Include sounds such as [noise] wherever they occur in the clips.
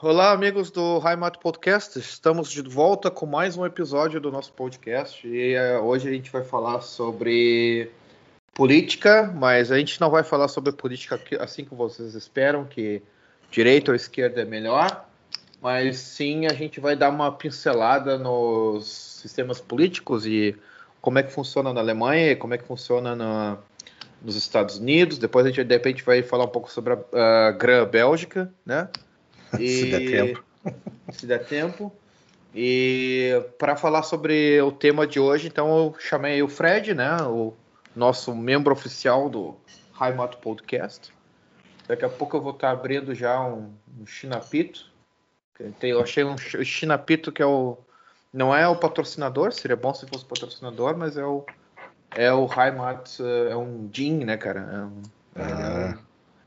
Olá, amigos do Heimat Podcast. Estamos de volta com mais um episódio do nosso podcast e uh, hoje a gente vai falar sobre política, mas a gente não vai falar sobre política assim como vocês esperam, que direita ou esquerda é melhor, mas sim a gente vai dar uma pincelada nos sistemas políticos e como é que funciona na Alemanha, como é que funciona na, nos Estados Unidos. Depois a gente de repente vai falar um pouco sobre a, a Grã-Bélgica, né? E, [laughs] se der tempo. Se der tempo. E para falar sobre o tema de hoje, então eu chamei o Fred, né? O nosso membro oficial do Heimat Podcast. Daqui a pouco eu vou estar abrindo já um, um Chinapito. Eu achei um Chinapito que é o. Não é o patrocinador, seria bom se fosse patrocinador, mas é o. É o Heimat, é um gin, né, cara? É um, ah,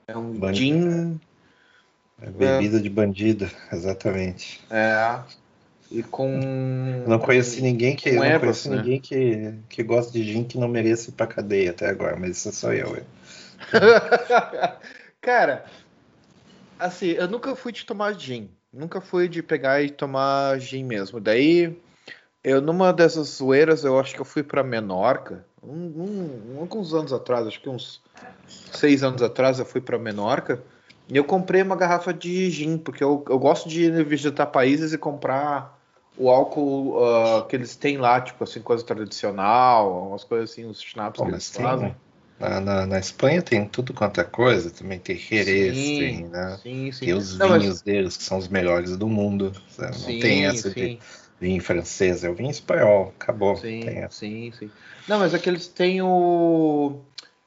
é, é um gin. É bebida é. de bandido, [laughs] exatamente. É. E com. não conheci ninguém que. não conheci né? ninguém que, que gosta de gin que não mereça ir pra cadeia até agora, mas isso é só eu. [laughs] Cara, assim, eu nunca fui de tomar gin. Nunca fui de pegar e tomar gin mesmo. Daí, eu numa dessas zoeiras, eu acho que eu fui pra Menorca. Um, um, alguns anos atrás, acho que uns seis anos atrás, eu fui pra Menorca. E eu comprei uma garrafa de gin, porque eu, eu gosto de visitar países e comprar o álcool uh, que eles têm lá, tipo assim, coisa tradicional, umas coisas assim, os schnapps Bom, que eles fazem. Né? Na, na, na, Espanha tem tudo quanto é coisa, também tem Jerez, sim, tem, né? Sim, sim. Tem os Não, vinhos mas... deles, que são os melhores do mundo. Não sim, tem essa sim. de vinho francês, é o vinho espanhol, acabou. Sim, sim, sim. Não, mas é que eles têm o.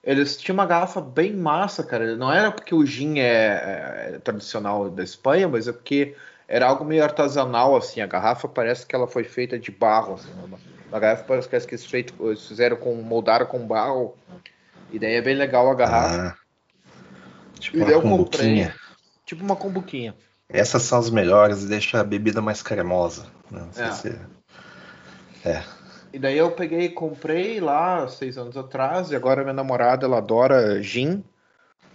Eles tinham uma garrafa bem massa, cara. Não era porque o gin é, é tradicional da Espanha, mas é porque era algo meio artesanal, assim. A garrafa parece que ela foi feita de barro, assim. Uma, uma garrafa parece que eles, feito, eles fizeram com, moldaram com barro. E daí é bem legal a garrafa. Ah, tipo e uma comprei, Tipo uma combuquinha. Essas são as melhores e deixa a bebida mais cremosa. Né? Não sei é. se... É. E daí eu peguei e comprei lá seis anos atrás, e agora minha namorada ela adora gin.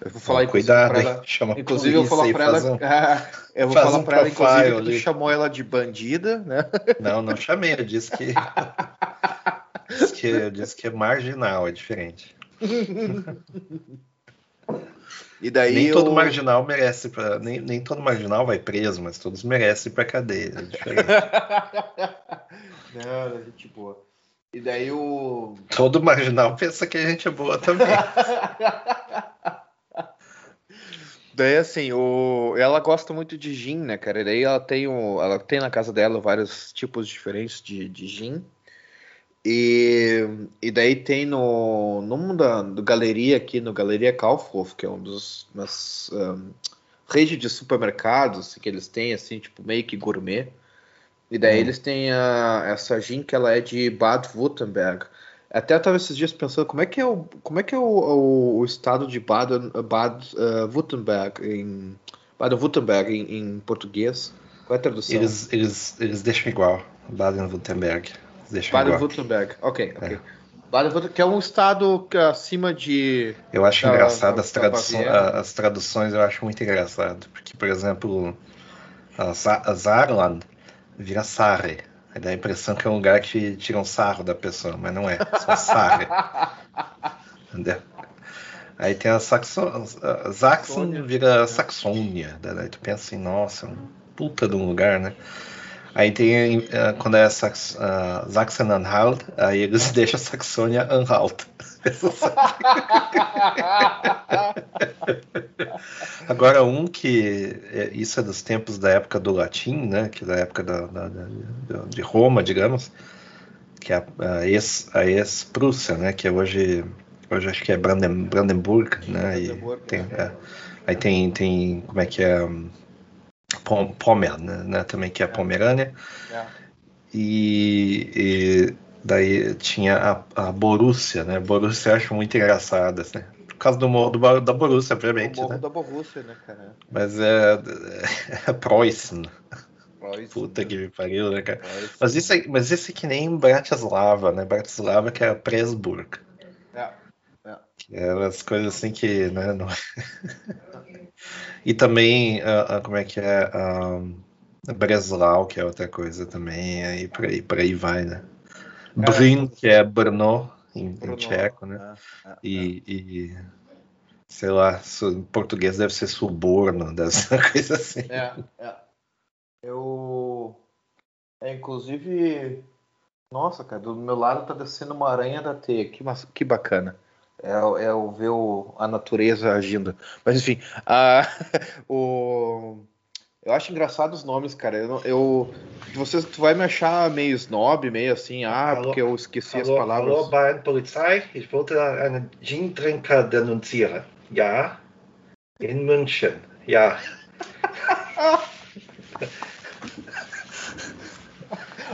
Eu vou falar oh, cuidado, pra ela. Chama inclusive eu vou falar para ela, um, [laughs] eu vou falar um para ela inclusive que tu chamou ela de bandida, né? [laughs] Não, não chamei, eu disse que disse que, eu disse que é marginal, é diferente. [laughs] E daí nem eu... todo marginal merece para nem, nem todo marginal vai preso, mas todos merecem para cadeia. É diferente. Não, gente boa. E daí o. Todo marginal pensa que a gente é boa também. [laughs] daí assim, o... ela gosta muito de gin, né, cara? E daí ela tem, o... ela tem na casa dela vários tipos diferentes de, de gin. E, e daí tem no, no da do galeria aqui, no Galeria Kaufhof, que é um dos umas, um, rede de supermercados que eles têm, assim, tipo meio que gourmet. E daí hum. eles têm a, essa gin que ela é de Bad Württemberg. Até eu estava esses dias pensando como é que é o, como é, que é o, o, o estado de Baden, Bad uh, em Baden-Württemberg em, em, português. Qual é a tradução? Eles, eles, eles deixam igual. Baden-Württemberg. Baden-Württemberg, ok, ok. É. Baden-Württemberg, que é um estado é acima de. Eu acho da, engraçado da, as, traduções, as traduções, eu acho muito engraçado. Porque, por exemplo, a Saarland vira Sarre. Aí dá a impressão que é um lugar que tira um sarro da pessoa, mas não é, só Sarre. [laughs] Entendeu? Aí tem a Saxon, a Saxon vira Saxônia. Daí tu pensa assim, nossa, um puta de um lugar, né? Aí tem, uh, quando é Sax, uh, Sachsen-Anhalt, aí eles [laughs] deixam Saxônia-Anhalt. [laughs] Agora, um que. É, isso é dos tempos da época do latim, né? Que é da época da, da, da de Roma, digamos. Que é a, ex-Prússia, ex né? Que é hoje. Hoje acho que é Branden, Brandenburg, né? E tem, é, aí tem, tem. Como é que é? Pomer, né, né, também que é a Pomerânia. É. E, e, daí tinha a, a Borussia, né? Borussia eu acho muito engraçada, né? Por causa do morro do, da Borussia, obviamente. O morro né? da Borussia, né, cara? Mas é, é Preußen. Puta né? que me pariu, né, cara? Mas isso, é, mas isso é que nem Bratislava, né? Bratislava que é Presburg. É. é. É umas coisas assim que, né, não... [laughs] E também, uh, uh, como é que é? Uh, Breslau, que é outra coisa também, aí por aí, por aí vai, né? É, Bryn, que é Brno, em, Brno, em tcheco, né? É, é, e, é. e, sei lá, em português deve ser suborno, [laughs] uma coisa assim. É, é. Eu. É, inclusive. Nossa, cara, do meu lado tá descendo uma aranha da teia. Que, que bacana. É, é o ver o, a natureza agindo. Mas enfim, a, [laughs] o, eu acho engraçado os nomes, cara. Eu, eu você tu vai me achar meio snob, meio assim, ah, hallo, porque eu esqueci hallo, as palavras. Hallo, Bayern Polizei. Ich wollte einen Gin-Trinker denunzieren. Ja, in München. Ja. [laughs]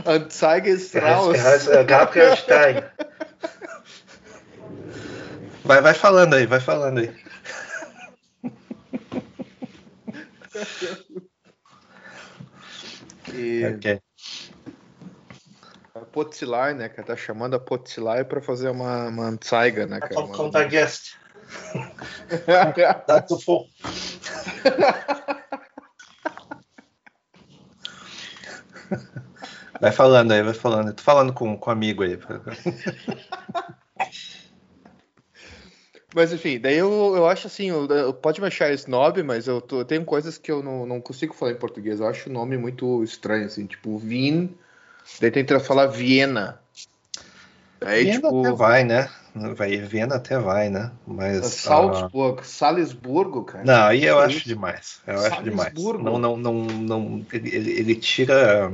Anzeige ist raus. Er heißt, er heißt Gabriel Stein. [laughs] Vai, vai falando aí, vai falando aí. [laughs] E... Okay. A Potzilar, né, cara? Tá chamando a Potzilar pra fazer uma, uma Anzeiga, né, cara? Uma... Conta guest. [laughs] Dá. Vai falando aí, vai falando. Tô falando com, com um amigo aí. [laughs] Mas enfim, daí eu, eu acho assim, eu, eu, pode me achar snob, mas eu, tô, eu tenho coisas que eu não, não consigo falar em português. Eu acho o nome muito estranho, assim, tipo Vin, daí tenta falar Viena. Aí, Viena tipo, até vai, né? Vai, Viena até vai, né? Mas. Salzburgo, uh... Salisburgo, cara. Não, aí eu acho demais. Eu acho demais. Não, não, não, não. Ele, ele tira.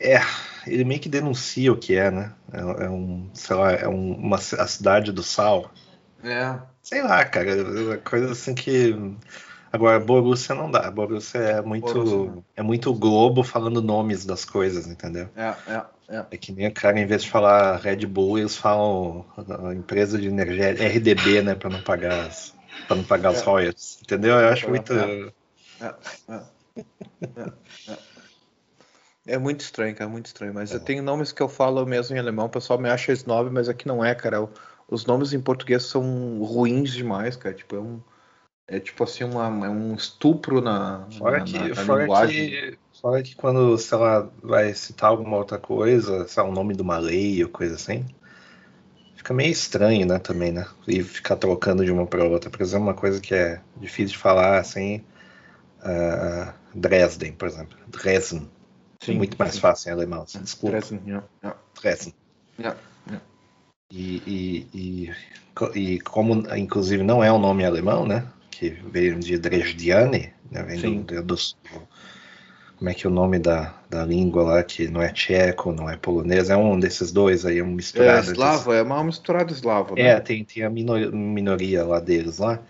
É ele meio que denuncia o que é, né? É, é um, sei lá, é um, uma a cidade do sal. É. Sei lá, cara, é coisa assim que Agora, Borussia não dá. Borussia é muito, Borussia. é muito Globo falando nomes das coisas, entendeu? É, é, é. É que nem a cara, em vez de falar Red Bull, eles falam empresa de energia RDB, né, para não pagar as, para não pagar é. os royalties, entendeu? Eu acho é, muito. É, é, é. É. É muito estranho, cara, muito estranho. Mas é. eu tenho nomes que eu falo mesmo em alemão, o pessoal me acha snob, mas aqui não é, cara. Os nomes em português são ruins demais, cara. Tipo, é um. É tipo assim, uma, é um estupro na, fora na, que, na, na fora linguagem. Que, fora que quando, sei lá, vai citar alguma outra coisa, sei lá, o nome de uma lei ou coisa assim, fica meio estranho, né, também, né? E ficar trocando de uma para outra. Por exemplo, uma coisa que é difícil de falar, assim, uh, Dresden, por exemplo. Dresden. Sim, muito mais sim. fácil em alemão. Desculpa. Dresden, yeah, yeah. Yeah, yeah. E, e, e, e, como, inclusive, não é um nome alemão, né? Que veio de Dresdiane, né? Vem do, do, como é que é o nome da, da língua lá, que não é tcheco, não é polonês, é um desses dois aí, um misturado. É eslava, é uma misturada eslava. Né? É, tem, tem a minor, minoria lá deles lá.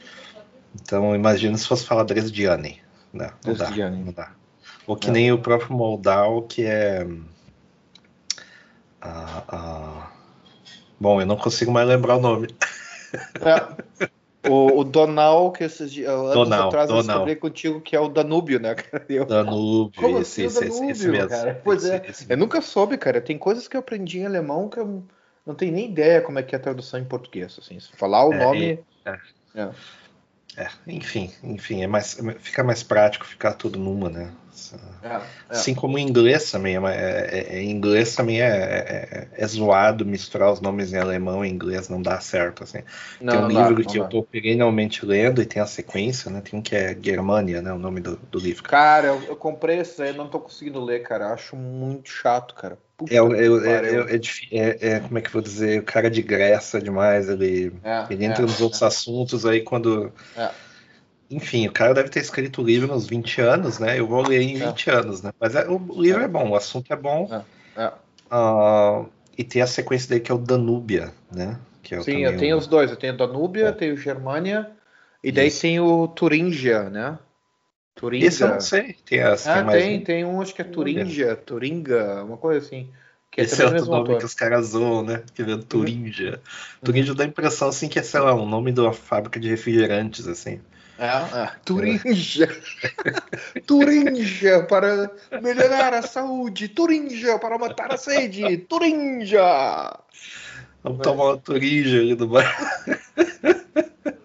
Então, imagina se fosse falar Dresdiane. Não, não dá, não dá. Ou que é. nem o próprio Moldau, que é. Bom, eu não consigo mais lembrar o nome. É. O, o, Donal, que esses dias Donal, atrás Donal. eu descobri contigo que é o Danúbio, né, cara? Eu, Danúbio, Como esse, assim, esse, Danúbio, esse, mesmo. Cara? Pois esse, é, esse eu nunca soube, cara. Tem coisas que eu aprendi em alemão que eu não tenho nem ideia como é que é a tradução em português. Assim, se falar o é, nome. É. É. É, enfim, enfim, é mais, fica mais prático ficar tudo numa, né? É, é. Assim como em inglês também, é, é, é em inglês também é, é, zoado misturar os nomes em alemão e inglês, não dá certo, assim. Não, tem um livro dá, que eu tô perennialmente lendo e tem a sequência, né? Tem um que é Germania, né? O nome do, do livro. Cara, eu, eu comprei esse aí, não tô conseguindo ler, cara. Acho muito chato, cara. É, é, é, é, como é que eu vou dizer, o cara de graça demais, ele, ele entra nos outros assuntos aí quando. Enfim, o cara deve ter escrito o livro nos 20 anos, né? Eu vou ler em 20 anos, né? Mas o livro é. bom, o assunto é bom. Uh, e tem a sequência dele que é o Danúbia, né? Que Sim, eu tenho os dois. Eu tenho Danúbia, tenho Germânia, e daí Isso. tem o Turingia, né? Turinga. Esse eu não sei. Tem, as, ah, tem, tem, um... tem um, acho que é Turinga, Turinga, uma coisa assim. Que é Esse é outro nome autor. que os caras zoam, né? Que é Turinja. Uhum. Turinja dá a impressão, assim, que é, sei lá, um nome de uma fábrica de refrigerantes, assim. É, é. Turinja. [laughs] Turinja para melhorar a saúde. Turinja para matar a sede. Turinja. Vamos tomar uma turinja ali do bar. [laughs]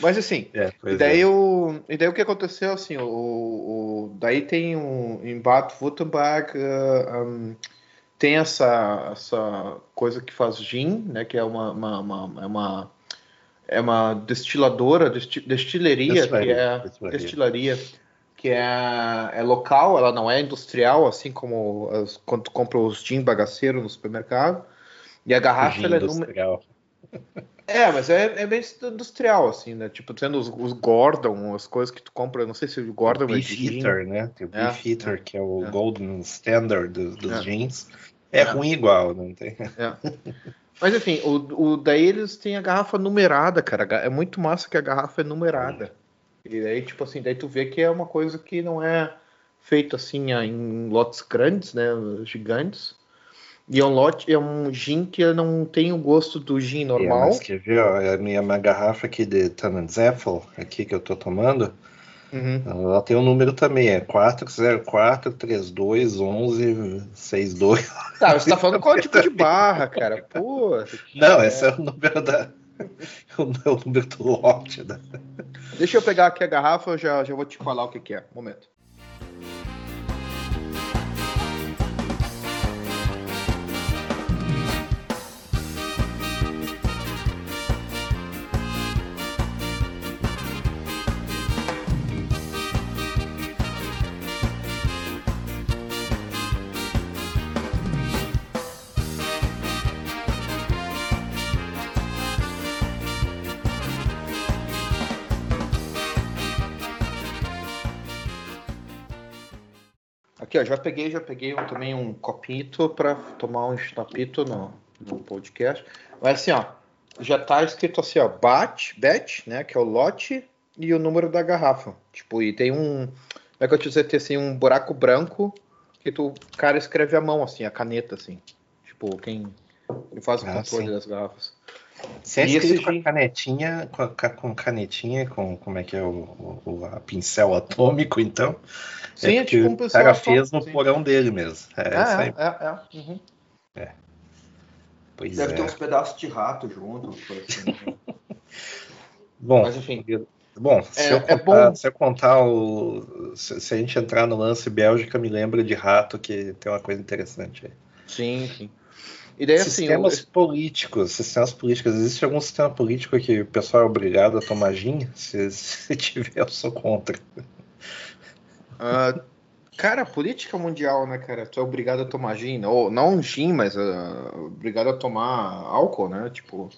Mas assim, é, e, daí é. o, e daí o que aconteceu, assim, o, o daí tem um, em Bad Württemberg, uh, um, tem essa, essa coisa que faz gin, né, que é uma, uma, uma, é uma, é uma destiladora, desti, destileria, destilaria, que é destilaria. destilaria, que é, é local, ela não é industrial, assim como as, quando compra os gin bagaceiros no supermercado, e a garrafa ela é. É, mas é, é bem industrial, assim, né? Tipo, tendo os, os, Gordon, as coisas que tu compra, não sei se o Gordon o é Beef Eater, né? Tem o é, Beef Eater, é, que é o é. Golden Standard dos, dos é. jeans. É, é, ruim igual, não tem? É. Mas enfim, o, o, daí eles têm a garrafa numerada, cara. É muito massa que a garrafa é numerada. E daí, tipo assim, daí tu vê que é uma coisa que não é feito assim em lotes grandes, né? Gigantes. E é um é gin que não tem o gosto do gin normal. É, mas quer ver, ó, a minha, minha garrafa aqui de Tannenzapfel, aqui que eu tô tomando, uhum. ela tem um número também, é 404321162. Tá, você tá falando qual tipo de barra, cara? Pô. Não, é. esse é o número da. É [laughs] o número do lote. Né? Deixa eu pegar aqui a garrafa, eu já, já vou te falar o que, que é. Um momento. Já peguei, já peguei um, também um copito para tomar um snapito no, no podcast. Mas assim, ó, já tá escrito assim, ó, bat, bet, né, que é o lote e o número da garrafa. Tipo, e tem um, como é que eu te dizer, tem assim um buraco branco que tu, o cara escreve a mão assim, a caneta assim. Tipo, quem, quem faz o ah, controle sim. das garrafas. Se é escrito com canetinha, com, com, canetinha, com como é que é o, o a pincel atômico, então. Sim, é, é tipo um pincel O cara fez no sim. porão dele mesmo. É, é, é, é, uhum. é. Pois Deve é. ter uns pedaços de rato junto. Assim, né? [laughs] bom, Mas enfim. Bom, se, é, eu é contar, se eu contar o. Se, se, a gente entrar no lance Bélgica, me lembra de rato, que tem uma coisa interessante aí. Sim, sim. E daí, assim, sistemas políticos, sistemas políticos. Existe algum sistema político que o pessoal é obrigado a tomar gin? Se, [laughs] se tiver, eu sou contra. Uh, cara, política mundial, né, cara? Tu é obrigado a tomar gin. Ou não gin, mas uh, obrigado a tomar álcool, né? Tipo.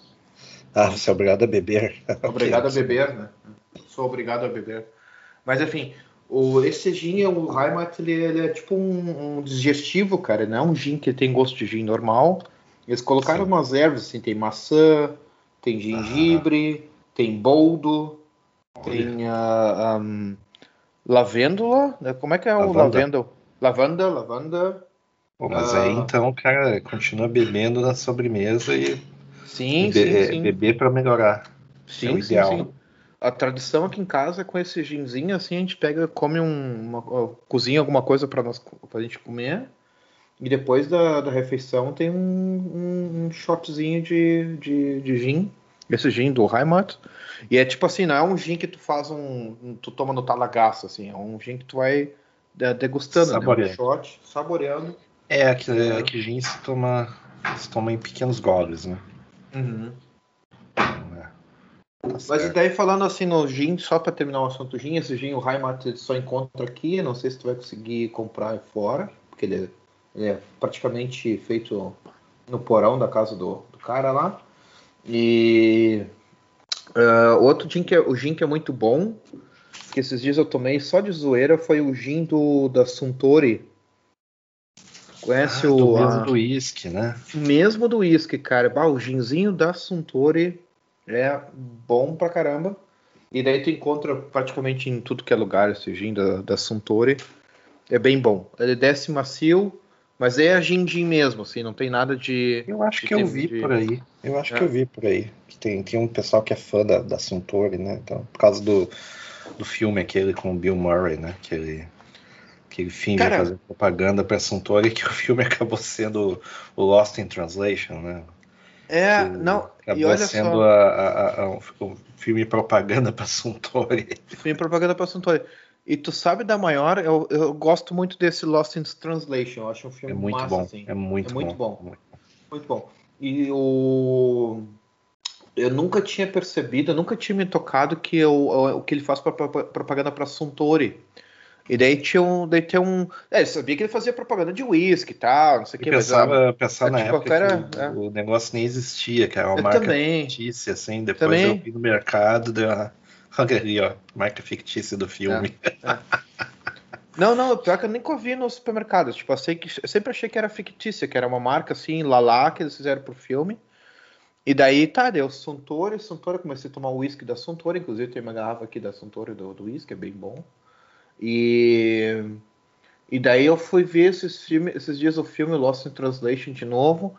Ah, você é obrigado a beber. [laughs] Obrigado a beber, né? Sou obrigado a beber. Mas enfim, o, esse gin, o Heimat, ele, ele é tipo um, um, digestivo, cara. Não é um gin que tem gosto de gin normal. Eles colocaram Sim. umas ervas, assim, tem maçã, tem gengibre, ah. tem boldo, Olha. tem uh, um, lavêndula. Né? Como é que é lavanda. o lavêndula? Lavanda, lavanda. Pô, mas uh, aí então, cara, continua bebendo na sobremesa e, sim, be sim, sim. beber para melhorar. Sim, é o ideal. Sim, sim a tradição aqui em casa é com esse ginzinho, assim, a gente pega, come um, uma, cozinha alguma coisa para nós pra gente comer. E depois da, da refeição tem um, um, um shotzinho de, de, de gin. Esse gin do Heimat. E é tipo assim, não é um gin que tu faz um. Tu toma no talagaço, assim. É um gin que tu vai degustando, saboreando. né? Um shot, saboreando. É, aqui, é. que gin se toma, se toma em pequenos goles, né? Uhum. Tá Mas daí falando assim no gin, só para terminar o assunto gin, esse gin o Heimat só encontra aqui, não sei se tu vai conseguir comprar fora, porque ele é, ele é praticamente feito no porão da casa do, do cara lá. E uh, outro gin que é, o gin que é muito bom, que esses dias eu tomei só de zoeira, foi o gin do da Suntory. Conhece ah, o mesmo a, do uísque, né? Mesmo do uísque, cara. Bah, o ginzinho da Suntory é bom pra caramba. E daí tu encontra praticamente em tudo que é lugar esse gin da, da Suntory. É bem bom. Ele desce macio, mas é a gin mesmo, assim, não tem nada de. Eu acho de que eu vi de... por aí. Eu acho é. que eu vi por aí. Tem, tem um pessoal que é fã da, da Suntory, né? Então, por causa do, do filme aquele com o Bill Murray, né? Que ele Aquele fim de fazer propaganda para Suntory que o [laughs] filme acabou sendo o Lost in Translation, né? É, que não. Acabou e olha sendo só... a, a, a, um filme propaganda para Suntory. Filme propaganda para Suntory. E tu sabe da maior, eu, eu gosto muito desse Lost in Translation. Eu acho um filme é muito massa, bom. Assim. É muito, é muito bom. bom. Muito bom. E o eu nunca tinha percebido, eu nunca tinha me tocado que eu, o que ele faz pra, pra, propaganda para Suntory. E daí tinha um. Daí tinha um é, eu sabia que ele fazia propaganda de uísque e tal, não sei o que. Pensava, mas, pensava é, na tipo, época era, que é. o, o, negócio nem existia, que era uma eu marca também. fictícia, assim. Depois também. eu vi no mercado, deu uma. Ali, ó, marca fictícia do filme. É, não, não, pior que eu nunca vi nos supermercados. Tipo, eu, sei que, eu sempre achei que era fictícia, que era uma marca assim, Lala, que eles fizeram pro filme. E daí, tá, deu Suntory, Suntory, comecei a tomar o uísque da Suntory, inclusive tem uma garrafa aqui da Suntory do uísque, é bem bom. E, e daí eu fui ver esses, filme, esses dias o filme Lost in Translation de novo,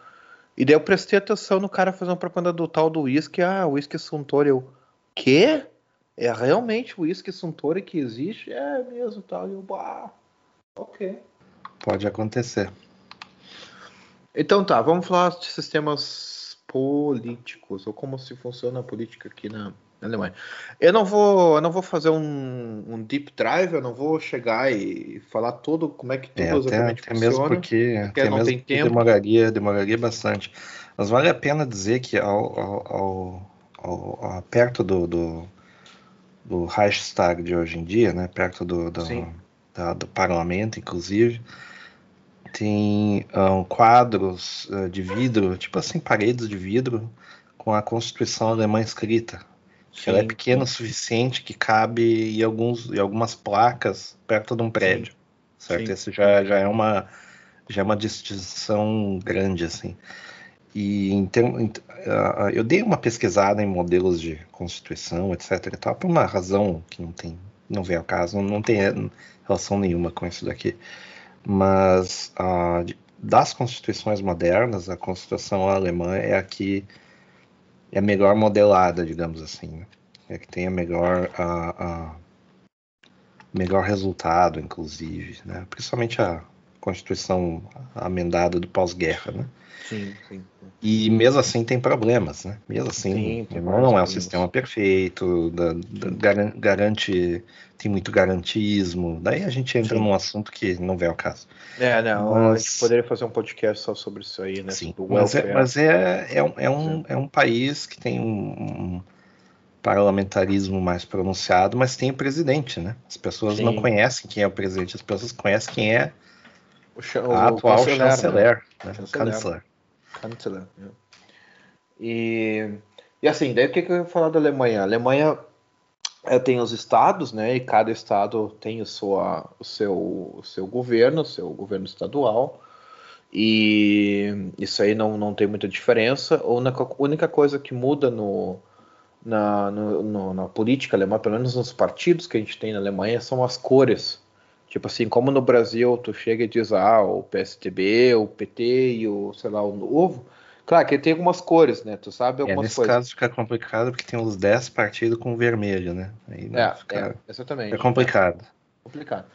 e daí eu prestei atenção no cara fazendo uma propaganda do tal do uísque, ah, uísque Suntory, eu, quê? É realmente o uísque Suntory que existe? É mesmo, tal, e eu, bah, ok. Pode acontecer. Então tá, vamos falar de sistemas políticos, ou como se funciona a política aqui na, na Alemanha. Eu não vou, eu não vou fazer um, um, deep drive, eu não vou chegar e falar tudo como é que tudo é, exatamente até, funciona. Mesmo porque, porque até não mesmo tem tempo. demoraria, demoraria bastante. Mas vale a pena dizer que ao, ao, ao, ao perto do, do, do Reichstag de hoje em dia, né, perto do, do, da, do parlamento, inclusive, tem um, quadros uh, de vidro, tipo assim, paredes de vidro, com a Constituição Alemã escrita. Sim, ela é pequena o suficiente que cabe em, alguns, em algumas placas perto de um prédio. Sim. Certo? Sim. Isso já, já, é uma, já é uma distinção grande, assim. E então, eu dei uma pesquisada em modelos de Constituição, etc. E tal, por uma razão que não tem, não vem ao caso, não, tem relação nenhuma com isso daqui mas das constituições modernas, a constituição alemã é a que é melhor modelada, digamos assim, né? é que tem a melhor, a, a melhor resultado, inclusive, né? principalmente a constituição amendada do pós-guerra, né? Sim, sim, E mesmo assim tem problemas, né? Mesmo assim, sim, não é um sistema perfeito, da, da, garante, tem muito garantismo. Daí a gente entra sim. num assunto que não vem ao caso. É, não, mas, a gente poderia fazer um podcast só sobre isso aí, né? Sim, mas, é, mas é, é, um, é, um, é um país que tem um, um parlamentarismo mais pronunciado, mas tem o presidente, né? As pessoas sim. não conhecem quem é o presidente, as pessoas conhecem quem é o, o, a atual chanceler, chanceler, né? né? chanceler. Kanzler. Né? E, e assim, daí o que, que eu ia falar da Alemanha? A Alemanha é, tem os estados, né? E cada estado tem o, sua, o, seu, o seu governo, o seu governo estadual. E isso aí não, não tem muita diferença. A única, única coisa que muda no, na, no, no, na política alemã, pelo menos nos partidos que a gente tem na Alemanha, são as cores. Tipo assim, como no Brasil tu chega e diz, ah, o PSDB, o PT e o, sei lá, o Novo. Claro que tem algumas cores, né? Tu sabe é, algumas é, nesse coisas. caso fica complicado porque tem uns 10 partidos com vermelho, né? Aí é, fica... é, exatamente. É complicado. É complicado.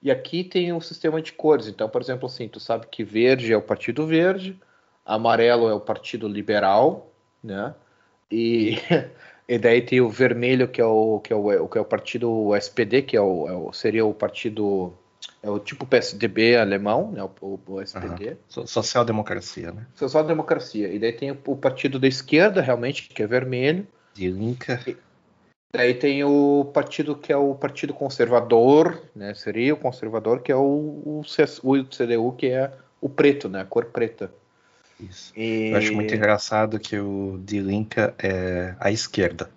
E aqui tem um sistema de cores. Então, por exemplo, assim, tu sabe que verde é o Partido Verde, amarelo é o Partido Liberal, né? E [laughs] E daí tem o vermelho, que é o, que é o, que é o partido SPD, que é o, é o seria o partido. É o tipo PSDB alemão, né? O, o SPD. Uhum. Social-democracia, né? Social-democracia. E daí tem o, o, partido da esquerda, realmente, que é vermelho. De Linka. E daí tem o partido que é o partido conservador, né? Seria o conservador, que é o, o, o CDU, que é o preto, né? A cor preta. Isso. E... Eu acho muito engraçado que o de Linka é a esquerda.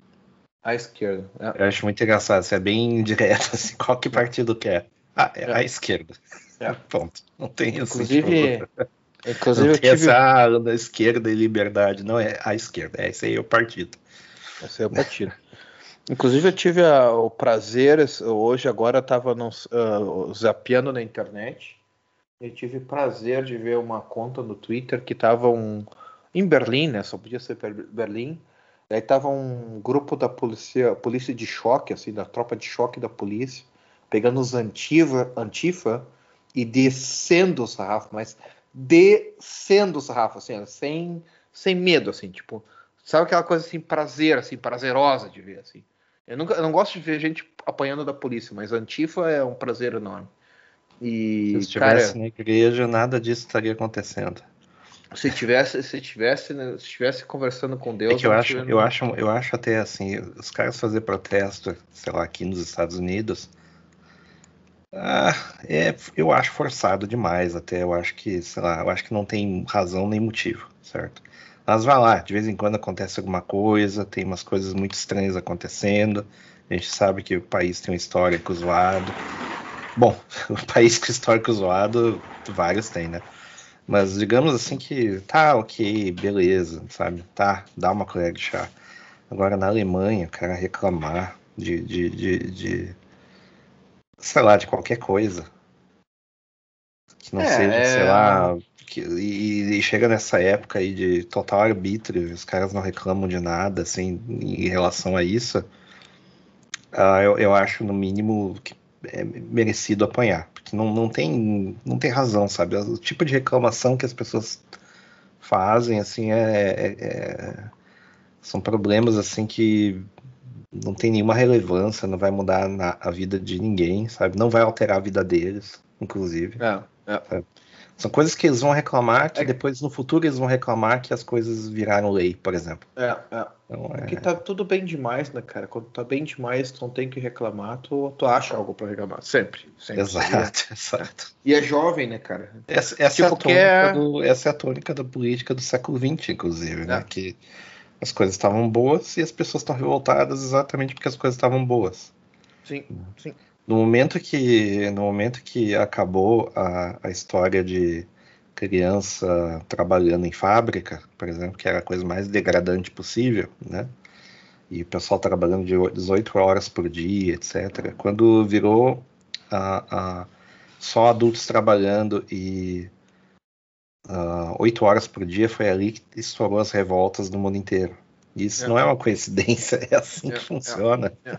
A esquerda. É. Eu acho muito engraçado, isso é bem direto, [laughs] assim, qual que partido quer? Ah, é, é. a esquerda. É. [laughs] Ponto. Não tem Inclusive, assim, inclusive não tem tive... essa ah, da esquerda e liberdade, não é a esquerda, é esse aí é o partido. Esse aí é o partido. [laughs] Inclusive eu tive a, o prazer, hoje agora estava uh, zapeando na internet eu tive prazer de ver uma conta no Twitter que tava um em Berlim, né? Só podia ser Berlim. Daí tava um grupo da polícia, polícia de choque, assim, da tropa de choque da polícia, pegando os antifa, antifa e descendo o sarrafo, mas descendo o sarrafo, assim, sem, sem medo, assim, tipo, sabe aquela coisa assim, prazer, assim, prazerosa de ver, assim. Eu, nunca, eu não gosto de ver gente apanhando da polícia, mas antifa é um prazer enorme. E, se estivesse cara, na igreja, nada disso estaria acontecendo. Se tivesse, se tivesse, né, se tivesse conversando com Deus. É que eu acho, eu acho, eu acho até assim, os caras fazer protesto, sei lá, aqui nos Estados Unidos, ah, é, eu acho forçado demais até. Eu acho que, sei lá, eu acho que não tem razão nem motivo, certo? Mas vai lá, de vez em quando acontece alguma coisa, tem umas coisas muito estranhas acontecendo. A gente sabe que o país tem um histórico zoado. Bom, [laughs] país com histórico zoado, vários tem, né? Mas digamos assim que tá ok, beleza, sabe? Tá, dá uma colher de chá. Agora na Alemanha, o cara reclamar de, de, de, de sei lá, de qualquer coisa. Que não é, seja, é... sei lá. Que, e, e, chega nessa época aí de total arbítrio, os caras não reclamam de nada, assim, em relação a isso. Uh, eu, eu acho, no mínimo, que é merecido apanhar. Porque não, não, tem, não tem razão, sabe? O tipo de reclamação que as pessoas fazem, assim, é, é, é são problemas, assim, que não tem nenhuma relevância, não vai mudar na, a vida de ninguém, sabe? Não vai alterar a vida deles, inclusive. É, é. São coisas que eles vão reclamar, que é. depois no futuro eles vão reclamar que as coisas viraram lei, por exemplo. É, é. Então, é... que tá tudo bem demais, né, cara? Quando tá bem demais, tu não tem que reclamar, tu, tu acha algo para reclamar. Sempre. sempre exato, [laughs] exato. E é jovem, né, cara? Essa, essa, tipo é, a tônica é... do, essa é a tônica da política do século XX, inclusive, né? É. Que as coisas estavam boas e as pessoas estão revoltadas exatamente porque as coisas estavam boas. Sim, sim. No momento que, no momento que acabou a, a história de criança trabalhando em fábrica, por exemplo, que era a coisa mais degradante possível, né? E o pessoal trabalhando de 18 horas por dia, etc. Quando virou a, a, só adultos trabalhando e uh, 8 horas por dia, foi ali que estourou as revoltas no mundo inteiro. Isso é. não é uma coincidência, [laughs] é assim é, que funciona. É.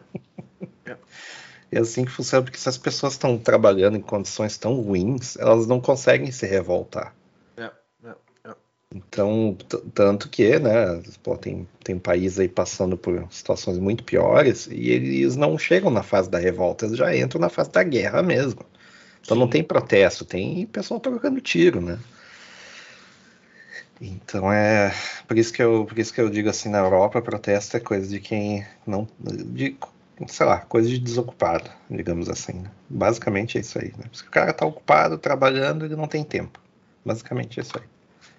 é. Assim que funciona, porque se as pessoas estão trabalhando em condições tão ruins, elas não conseguem se revoltar. É, é, é. Então, tanto que, né, pô, tem, tem país aí passando por situações muito piores e eles não chegam na fase da revolta, eles já entram na fase da guerra mesmo. Então Sim. não tem protesto, tem pessoal trocando tiro, né? Então é por isso que eu por isso que eu digo assim na Europa protesto é coisa de quem não de sei lá, coisa de desocupado, digamos assim. Né? Basicamente é isso aí. Né? Se o cara tá ocupado, trabalhando, ele não tem tempo. Basicamente é isso aí.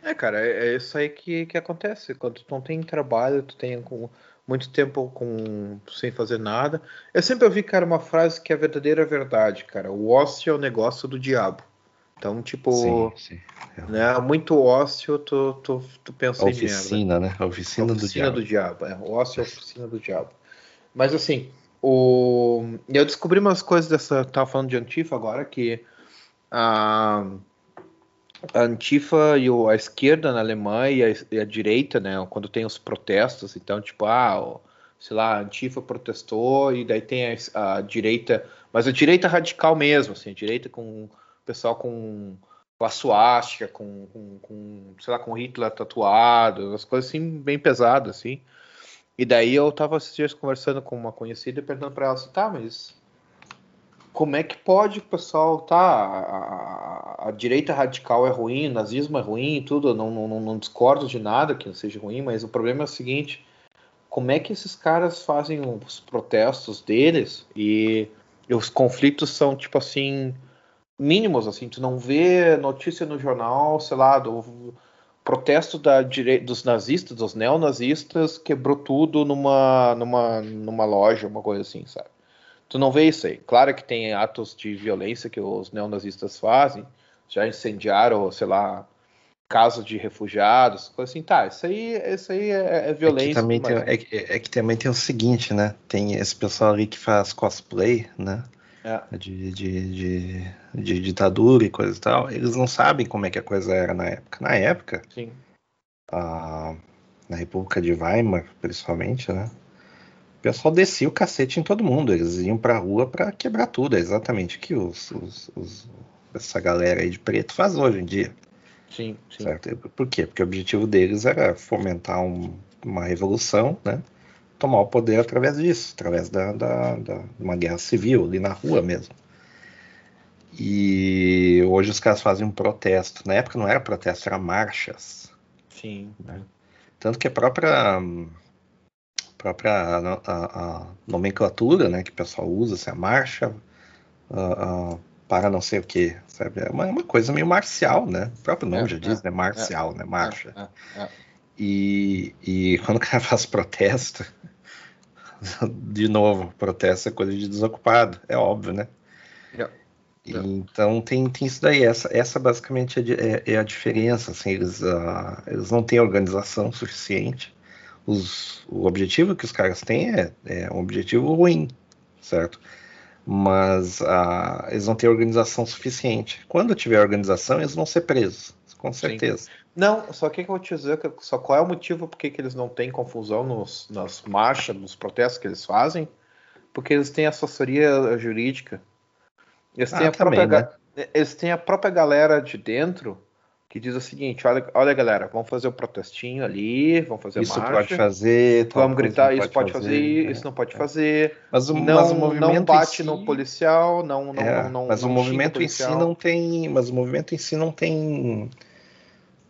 É, cara, é, é isso aí que, que acontece. Quando tu não tem trabalho, tu tem com, muito tempo com, sem fazer nada. Eu sempre ouvi, cara, uma frase que é a verdadeira verdade, cara. O ócio é o negócio do diabo. Então, tipo, sim, sim. Né, muito ócio, tu, tu, tu pensa oficina, em né? A oficina, a oficina do, do diabo. do diabo. É, o ócio é a oficina do diabo. Mas assim, o... Eu descobri umas coisas dessa. Tava falando de Antifa agora, que a, a Antifa e o, a esquerda na Alemanha e a, e a, direita, né? Quando tem os protestos, então, tipo, ah, sei lá, a Antifa protestou e daí tem a, a direita, mas a direita radical mesmo, assim, a direita com o pessoal com, com a suástica, com, com, com, sei lá, com Hitler tatuado, as coisas assim, bem pesadas, assim. E daí eu tava esses dias conversando com uma conhecida e perguntando pra ela assim, tá, mas como é que pode o pessoal, tá, a, a, a, direita radical é ruim, o nazismo é ruim, tudo, não, não, não discordo de nada que não seja ruim, mas o problema é o seguinte, como é que esses caras fazem os protestos deles e, e os conflitos são, tipo assim, mínimos, assim, tu não vê notícia no jornal, sei lá, do protesto da dos nazistas, dos neonazistas, quebrou tudo numa, numa, numa loja, uma coisa assim, sabe? Tu não vê isso aí. Claro que tem atos de violência que os neonazistas fazem, já incendiaram, sei lá, casa de refugiados, coisa assim, tá, isso aí, isso aí é, é violência. É que, também tem, é, é que também tem o seguinte, né? Tem esse pessoal ali que faz cosplay, né? É. de, de, de, de, ditadura e coisa e tal, eles não sabem como é que a coisa era na época. Na época. A, na República de Weimar, principalmente, né? pessoal descia o cacete em todo mundo. Eles iam pra rua para quebrar tudo. É exatamente o que os, os, os, essa galera aí de preto faz hoje em dia. Sim, sim. Certo? Por quê? Porque o objetivo deles era fomentar um, uma revolução, né? Tomar o poder através disso, através da, da, da uma guerra civil ali na rua mesmo. E hoje os caras fazem um protesto. Na época não era protesto, era marchas. Sim. Né? Tanto que a própria própria a, a, a nomenclatura né, que o pessoal usa, assim, a marcha a, para não sei o que, sabe? É uma, uma, coisa meio marcial, né? O próprio nome é, já diz, é, né? Marcial, né? Marcha. É, é, e, e quando o cara faz protesto, [laughs] de novo, protesto é coisa de desocupado, é óbvio, né? Então tem, tem isso daí, essa, essa basicamente é, é, é a diferença, assim, eles, uh, eles não têm organização suficiente os, o objetivo que os caras têm é, é um objetivo ruim, certo? Mas ah, eles não têm organização suficiente. Quando tiver organização, eles vão ser presos, com certeza. Sim. Não, só que eu vou te dizer, só qual é o motivo por que eles não têm confusão nos, nas marchas, nos protestos que eles fazem? Porque eles têm assessoria jurídica. Eles têm, ah, a, própria, também, né? eles têm a própria galera de dentro que diz o seguinte: olha, olha galera, vamos fazer o um protestinho ali, vamos fazer isso marcha. pode fazer, vamos gritar, isso pode fazer, fazer é, isso não pode é. fazer. Mas o, não, mas o movimento não bate si, no policial, não, não, é, não, Mas não o movimento em si não tem, mas o movimento em si não tem,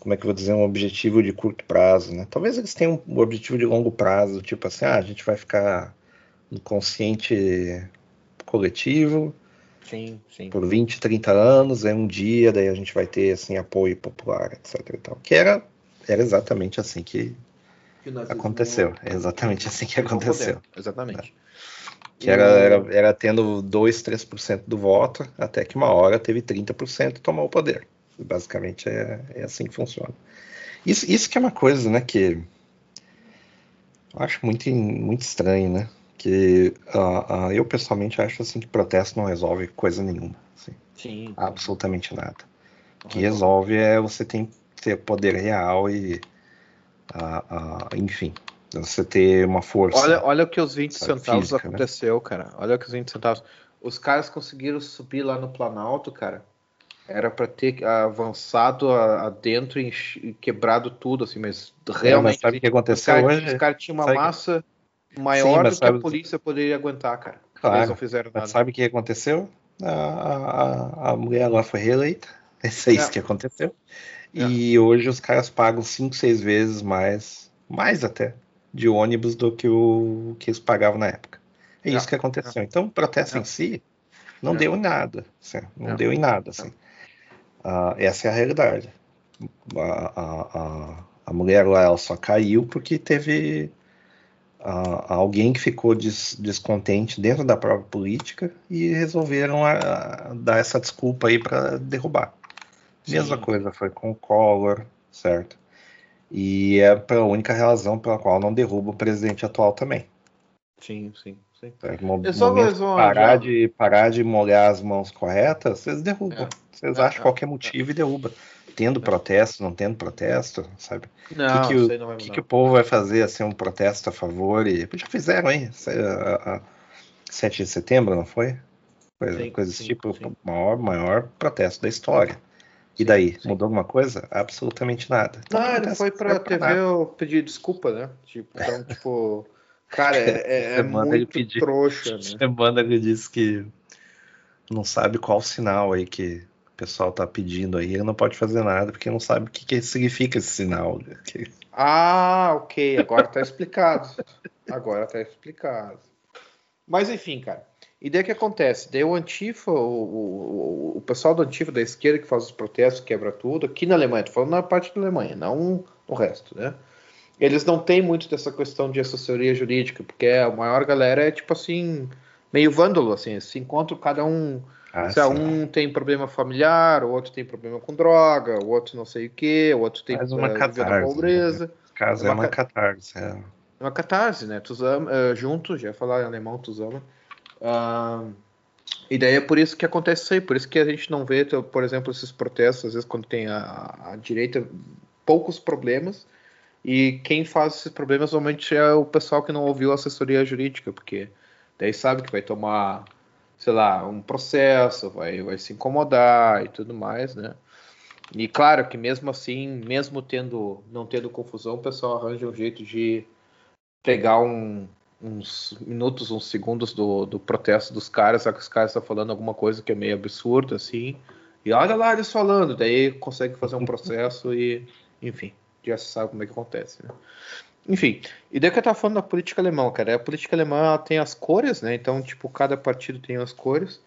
como é que eu vou dizer, um objetivo de curto prazo, né? Talvez eles tenham um objetivo de longo prazo, tipo assim, ah, a gente vai ficar inconsciente coletivo Sim, sim. Por 20, 30 anos, é um dia, daí a gente vai ter assim apoio popular, etc. E tal. Que era, era exatamente assim que, que aconteceu. É exatamente assim que aconteceu. Poder. Exatamente. Que era, era, era tendo 2, 3% do voto, até que uma hora teve 30% e tomou o poder. Basicamente é, é assim que funciona. Isso, isso que é uma coisa, né, que eu acho muito, muito estranho, né? que uh, uh, eu pessoalmente acho assim que protesto não resolve coisa nenhuma. Assim, Sim. Absolutamente nada. O que resolve é você tem ter poder real e, uh, enfim, você ter uma força. Olha, olha o que os 20 sabe, centavos física, né? aconteceu, né? cara. Olha o que os 20 centavos. Os caras conseguiram subir lá no Planalto, cara. Era para ter avançado adentro e quebrado tudo, assim, mas realmente. É, mas sabe o que aconteceu os cara, hoje? Os caras tinham uma massa. Que maior Sim, do sabe... que a polícia poderia aguentar, cara. Claro. Eles não fizeram nada. Sabe o que aconteceu? A, a, a mulher lá foi reeleita. [laughs] É isso é. que aconteceu. É. E hoje os caras pagam 5, 6 vezes mais, mais até, de ônibus do que o que eles pagavam na época. É, é. isso que aconteceu. Então, o protesto em si não deu em nada. Assim, não deu em nada. Assim. Uh, essa é a realidade. A, a, a, a mulher lá ela só caiu porque teve a, alguém que ficou des, descontente dentro da própria política e resolveram a, a dar essa desculpa aí para derrubar. Sim. Mesma coisa foi com o Collor, certo? E é a única razão pela qual não derruba o presidente atual também. Sim, sim. Sim. É só parar, de, parar de molhar as mãos corretas, vocês derrubam. É. Vocês é, acham é, qualquer motivo e derruba tendo protesto, não tendo protesto, sabe? Não, que que o, não que, que, o povo vai fazer assim um protesto a favor e já fizeram, hein? 7 de setembro, não foi? Coisa, sim, coisa desse tipo, sim. maior maior protesto da história. E daí, sim. mudou alguma coisa? Absolutamente nada. Então, não, ele foi pra TV pedir desculpa, né? Tipo, então, [laughs] tipo, cara, é, [laughs] é, é muito pedir, trouxa, [laughs] né? Semana ele disse que não sabe qual sinal aí que pessoal tá pedindo aí, ele não pode fazer nada porque não sabe o que, que significa esse sinal. Ah, ok, agora tá explicado. Agora tá explicado. Mas enfim, cara. E daí o que acontece? Daí o Antifa, o, o, o, pessoal do Antifa da esquerda que faz os protestos, quebra tudo, aqui na Alemanha, tô falando na parte da Alemanha, não no resto, né? Eles não têm muito dessa questão de assessoria jurídica, porque a maior galera é tipo assim, meio vândalo, assim, se encontram cada um ah, Se um tem problema familiar, o outro tem problema com droga, o outro não sei o que, o outro tem Faz uma uh, catarse, pobreza. Né? Caso é uma, é uma catarse. É. é uma catarse, né? Tuzama, uh, juntos, já falar em alemão, Tuzama. Uh, e daí é por isso que acontece isso aí, por isso que a gente não vê, por exemplo, esses protestos, às vezes quando tem a, a direita poucos problemas, E quem faz esses problemas normalmente é o pessoal que não ouviu a assessoria jurídica, porque daí sabe que vai tomar, sei lá, um processo, vai, vai se incomodar e tudo mais, né? E claro que mesmo assim, mesmo tendo não tendo confusão, o pessoal arranja um jeito de pegar um, uns minutos, uns segundos do, do protesto dos caras, só que os caras estão falando alguma coisa que é meio absurda, assim, e olha lá eles falando, daí consegue fazer um processo e, enfim, já se sabe como é que acontece, né? Enfim, e daí que eu tava falando da política alemã, cara, a política alemã tem as cores, né? Então, tipo, cada partido tem as cores.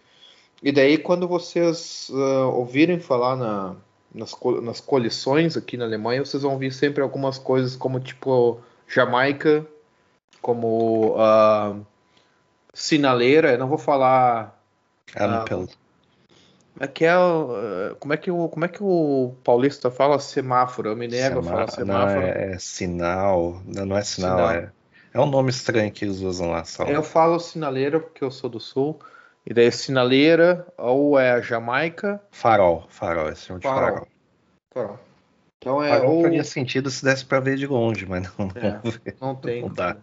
E daí, quando vocês uh, ouvirem falar na, nas, nas coalições aqui na Alemanha, vocês vão ouvir sempre algumas coisas como, tipo, Jamaica, como uh, sinaleira, eu não vou falar. Ampel. Uh, é que é, como é que o como é que o paulista fala semáforo? Eu me nego a falar semáforo. Não, é, é sinal, não, não é sinal, sinal. É, é um nome estranho que eles usam lá. Só. Eu falo sinaleira porque eu sou do sul. E daí sinaleira ou é a Jamaica. Farol, farol, esse é um de farol. farol. farol. Então é farol ou... faria sentido se desse para ver de longe, mas não, é, não, tem. Não dá.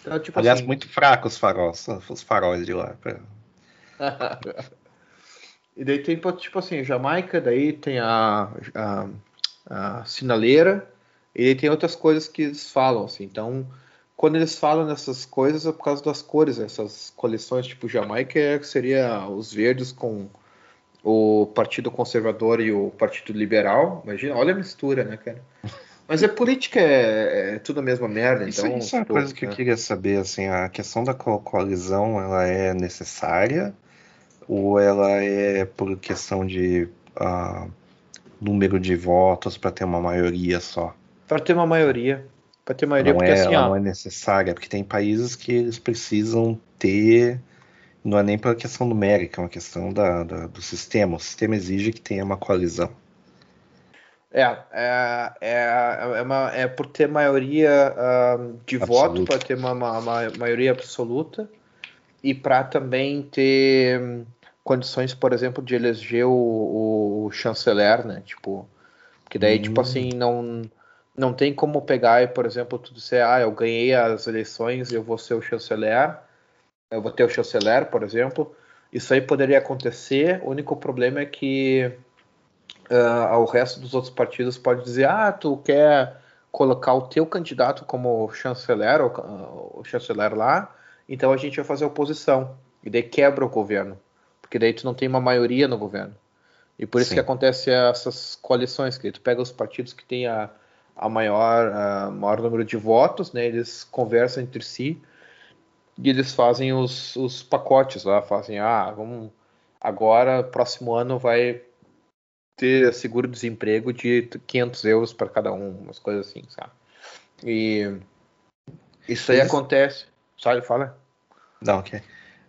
Então, tipo Aliás, assim... muito fracos os faróis, os faróis de lá. [laughs] E daí tem, tipo assim, Jamaica, daí tem a, a, a sinaleira, e daí tem outras coisas que eles falam, assim. Então, quando eles falam nessas coisas é por causa das cores, essas coleções, tipo Jamaica, é, seria os verdes com o Partido Conservador e o Partido Liberal. Imagina, olha a mistura, né, cara? Mas a política é, é tudo a mesma merda, isso, então... Isso é uma coisa que eu né? queria saber, assim, a questão da coalizão, ela é necessária ou ela é por questão de uh, número de votos para ter uma maioria só? Para ter uma maioria. Para ter maioria, não porque é, assim. Ela ó, não é necessária, porque tem países que eles precisam ter. Não é nem pela questão numérica, é uma questão da, da, do sistema. O sistema exige que tenha uma coalizão. É, é, é, é, uma, é por ter maioria uh, de Absoluto. voto, para ter uma, uma, uma, maioria absoluta e para também ter condições, por exemplo, de eleger o, o chanceler, né? Tipo, que daí, tipo hum. tipo assim, não, não tem como pegar e, por exemplo, tu dizer, ah, eu ganhei as eleições, eu vou ser o chanceler, eu vou ter o chanceler, por exemplo. Isso aí poderia acontecer, o único problema é que uh, o resto dos outros partidos pode dizer, ah, tu quer colocar o teu candidato como chanceler, o, o chanceler lá, então a gente vai fazer oposição. E daí quebra o governo porque daí tu não tem uma maioria no governo. E por isso Sim. que acontece essas coalições, que tu pega os partidos que têm a, a maior, a maior número de votos, né, eles conversam entre si e eles fazem os, os pacotes lá, fazem, ah, vamos, agora, próximo ano vai ter seguro-desemprego de 500 euros para cada um, umas coisas assim, sabe? E isso aí acontece, sabe, fala? Não, ok.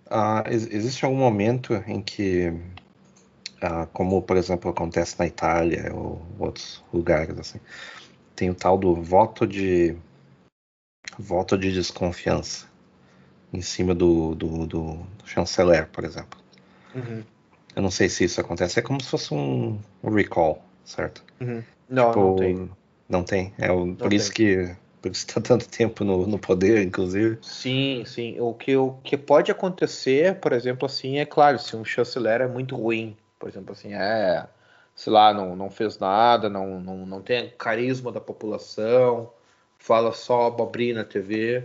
Uh, existe algum momento em que, uh, como por exemplo acontece na Itália ou outros lugares assim, tem o tal do voto de voto de desconfiança em cima do, do, do chanceler, por exemplo. Uhum. Eu não sei se isso acontece. É como se fosse um recall, certo? Uhum. Não, tipo, não tem. Não tem. É o, por tem. isso que por está tanto tempo no, no poder, inclusive. Sim, sim. O que, o que pode acontecer, por exemplo, assim, é claro, se um chanceler é muito ruim, por exemplo, assim, é, sei lá, não, não fez nada, não, não, não tem carisma da população, fala só abobrinha na TV.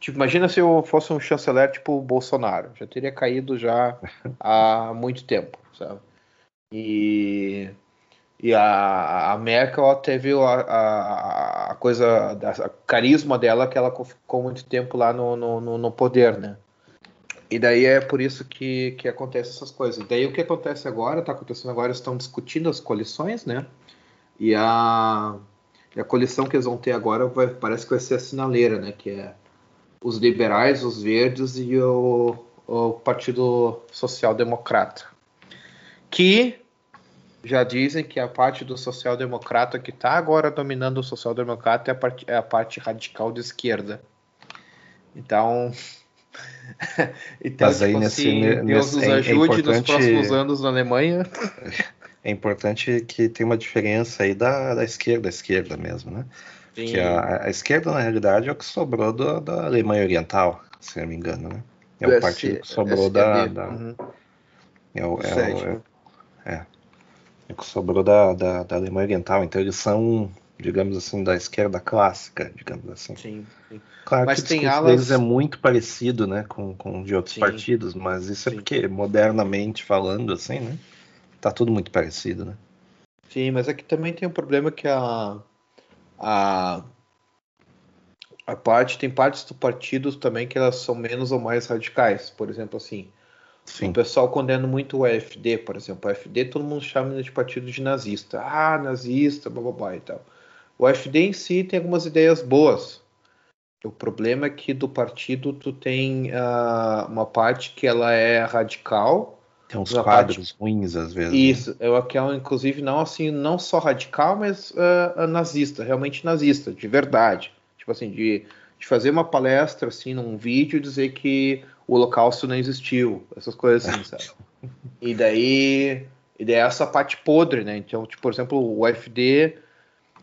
Tipo, imagina se eu fosse um chanceler tipo o Bolsonaro, já teria caído já [laughs] há muito tempo, sabe? E e a, a Merkel teve a, a, a coisa, a carisma dela que ela ficou muito tempo lá no, no, no poder, né? E daí é por isso que, que acontece essas coisas. E daí o que acontece agora, está acontecendo agora, estão discutindo as coalições, né? E a, a coalição que eles vão ter agora vai, parece que vai ser a sinaleira, né? Que é os liberais, os verdes e o, o Partido Social Democrata. Que já dizem que a parte do social-democrata que está agora dominando o social-democrata é, a parte, é a parte radical de esquerda. Então, [laughs] então Mas aí tipo nesse, assim, Deus nos é, ajude é nos próximos anos na Alemanha. [laughs] É importante que tem uma diferença aí da, da esquerda, da esquerda mesmo, né? Sim. Que a, a, esquerda, na realidade, é o que sobrou do, da Alemanha Oriental, se não me engano, né? É o, partido que sobrou da. da uhum. É o. O, é, é o que sobrou da, da, da Alemanha Oriental. Então eles são digamos assim, da esquerda clássica, digamos assim. Sim, sim. Claro mas que tem o alas... deles é muito parecido, né, com, com de outros sim, partidos, mas isso é sim. é porque, modernamente falando, assim, né, tá tudo muito parecido, né. Sim, mas aqui também tem um problema que a, a, a parte, tem partes do partido também que elas são menos ou mais radicais, por exemplo, assim, Sim. O pessoal condena muito o AFD, por exemplo. O AFD todo mundo chama de partido de nazista. Ah, nazista, blá e tal. O AFD em si tem algumas ideias boas. O problema é que do partido tu tem uh, uma parte que ela é radical. Tem uns quadros parte... ruins às vezes. Né? Isso, né? é que é inclusive não assim, não só radical, mas uh, nazista, realmente nazista, de verdade. Tipo assim, de, de fazer uma palestra assim num vídeo e dizer que o holocausto não existiu, essas coisas assim, sabe? [laughs] E daí, e daí essa parte podre, né? Então, tipo, por exemplo, o UFD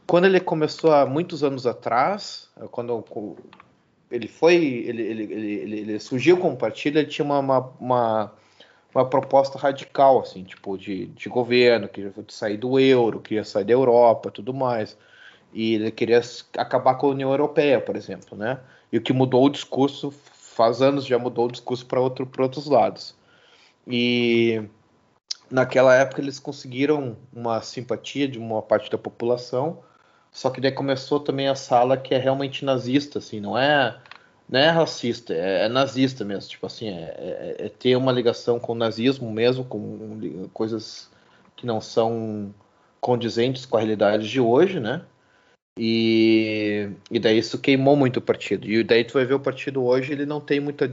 quando ele começou há muitos anos atrás, quando ele foi, ele, ele, ele, ele surgiu como partido, ele tinha uma, uma, uma, uma, proposta radical, assim, tipo, de, de governo, queria sair do euro, queria sair da Europa, tudo mais. E ele queria acabar com a União Europeia, por exemplo, né? E o que mudou o discurso, faz anos já mudou o discurso para outro, outros lados. E naquela época eles conseguiram uma simpatia de uma parte da população, só que daí começou também a sala que é realmente nazista, assim, não é, não é racista, é, é nazista mesmo, tipo assim, é, é, é, ter uma ligação com o nazismo mesmo, com coisas que não são condizentes com a realidade de hoje, né? E, e daí isso queimou muito o partido. E daí tu vai ver o partido hoje, ele não tem muita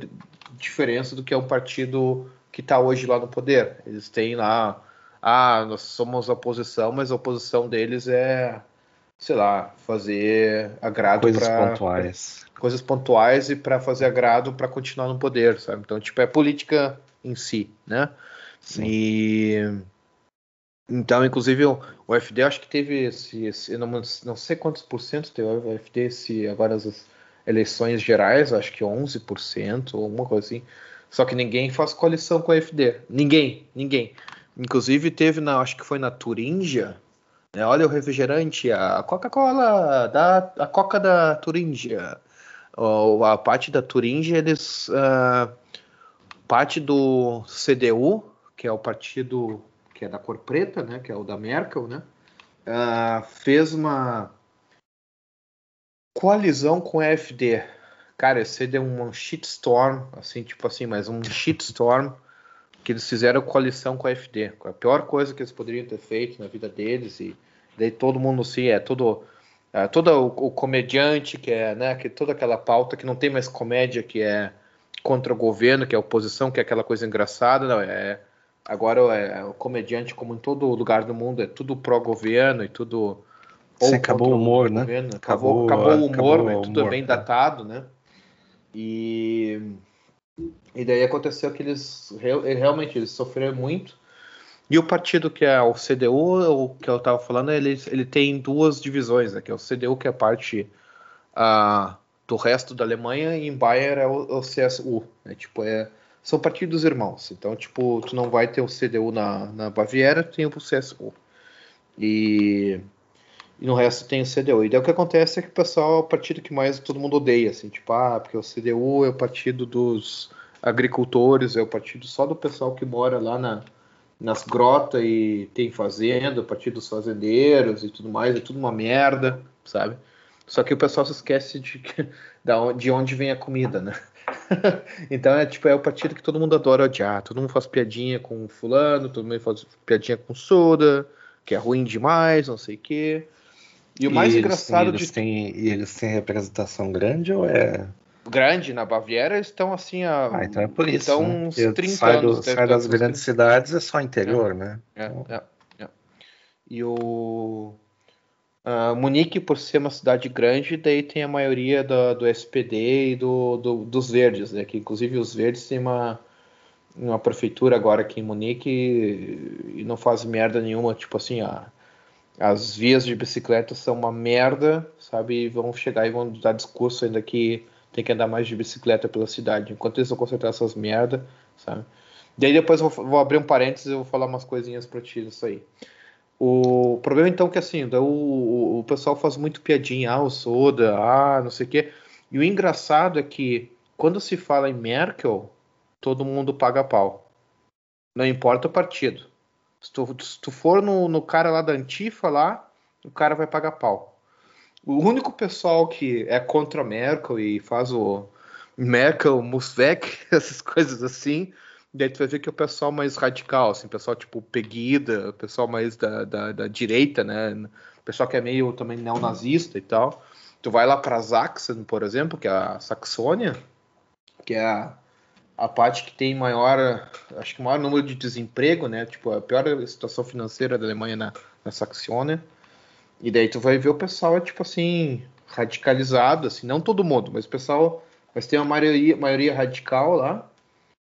diferença do que é o partido que está hoje lá no poder. Eles têm lá, ah, nós somos oposição, mas a oposição deles é sei lá, fazer agrado coisas pra, pontuais. Pra, coisas pontuais e para fazer agrado para continuar no poder, sabe? Então, tipo, é política em si, né? Sim. E então, inclusive, o, FD acho que teve esse, esse não, não sei quantos por cento teve o FD esse, agora as eleições gerais, acho que 11% ou alguma coisa assim. Só que ninguém faz coalição com o FD. Ninguém, ninguém. Inclusive teve na, acho que foi na Turíngia, né? Olha o refrigerante, a Coca-Cola, da, a Coca da Turíngia. a parte da Turíngia, eles. Uh, parte do CDU, que é o partido que é da cor preta, né? Que é o da Merkel, né? Uh, fez uma coalizão com a FD. Cara, esse deu um shitstorm, assim, tipo assim, mas um shitstorm que eles fizeram coalição com a FD. A pior coisa que eles poderiam ter feito na vida deles e daí todo mundo assim é todo é, todo o, o, comediante que é né que toda aquela pauta que não tem mais comédia que é contra o governo que é oposição que é aquela coisa engraçada não é agora é, o comediante como em todo lugar do mundo é tudo pró governo e tudo Você acabou o humor né acabou, acabou, acabou o humor, acabou né? tudo humor, é bem datado né e e daí aconteceu que eles realmente eles sofreram muito. E o partido que é o CDU, o que eu estava falando, ele, ele tem duas divisões, né, que é o CDU, que é parte uh, do resto da Alemanha, e em Bayern é o, o CSU. Né, tipo, é, são partidos irmãos. Então, tipo, tu não vai ter o CDU na, na Baviera, tu tem o CSU. E, e no resto tem o CDU. E daí o que acontece é que o pessoal é o partido que mais todo mundo odeia, assim, tipo, ah, porque o CDU é o partido dos agricultores, é o partido só do pessoal que mora lá na, nas grotas e tem fazenda, o partido dos fazendeiros e tudo mais, é tudo uma merda, sabe? Só que o pessoal se esquece de, [laughs] de onde vem a comida, né? [laughs] então é tipo, é o partido que todo mundo adora odiar. Todo mundo faz piadinha com fulano, todo mundo faz piadinha com soda, que é ruim demais, não sei o quê. E o mais engraçado eles, de. Têm, e eles têm representação grande ou é grande na Baviera estão assim a ah, então é por isso, então né? uns 30 sai anos. Do, sai das grandes cidades é só interior, é, né? É, então... é, é. E o uh, Munique, por ser uma cidade grande, daí tem a maioria do, do SPD e do, do, dos verdes, né? Que inclusive os verdes têm uma, uma prefeitura agora aqui em Munique e não faz merda nenhuma, tipo assim, a as vias de bicicleta são uma merda, sabe? E vão chegar e vão dar discurso ainda que tem que andar mais de bicicleta pela cidade. Enquanto eles vão consertar essas merda, sabe? Daí depois eu vou, vou abrir um parênteses e vou falar umas coisinhas pra ti disso aí. O problema então é que assim, o, o pessoal faz muito piadinha, ah, o Soda, ah, não sei o quê. E o engraçado é que quando se fala em Merkel, todo mundo paga pau. Não importa o partido. Se tu, se tu for no, no cara lá da Antifa lá, o cara vai pagar pau. O único pessoal que é contra a Merkel e faz o Merkel, Musvec, [laughs] essas coisas assim, daí tu vai ver que é o pessoal mais radical, assim, pessoal tipo Peguida, pessoal mais da, da, da direita, né? Pessoal que é meio também neonazista e tal. Tu vai lá para Sachsen, por exemplo, que é a Saxônia, que é a, a parte que tem maior, acho que maior número de desemprego, né? Tipo, a pior situação financeira da Alemanha na, na Saxônia. E daí tu vai ver o pessoal, tipo assim, radicalizado, assim, não todo mundo, mas o pessoal, mas tem uma maioria, maioria radical lá.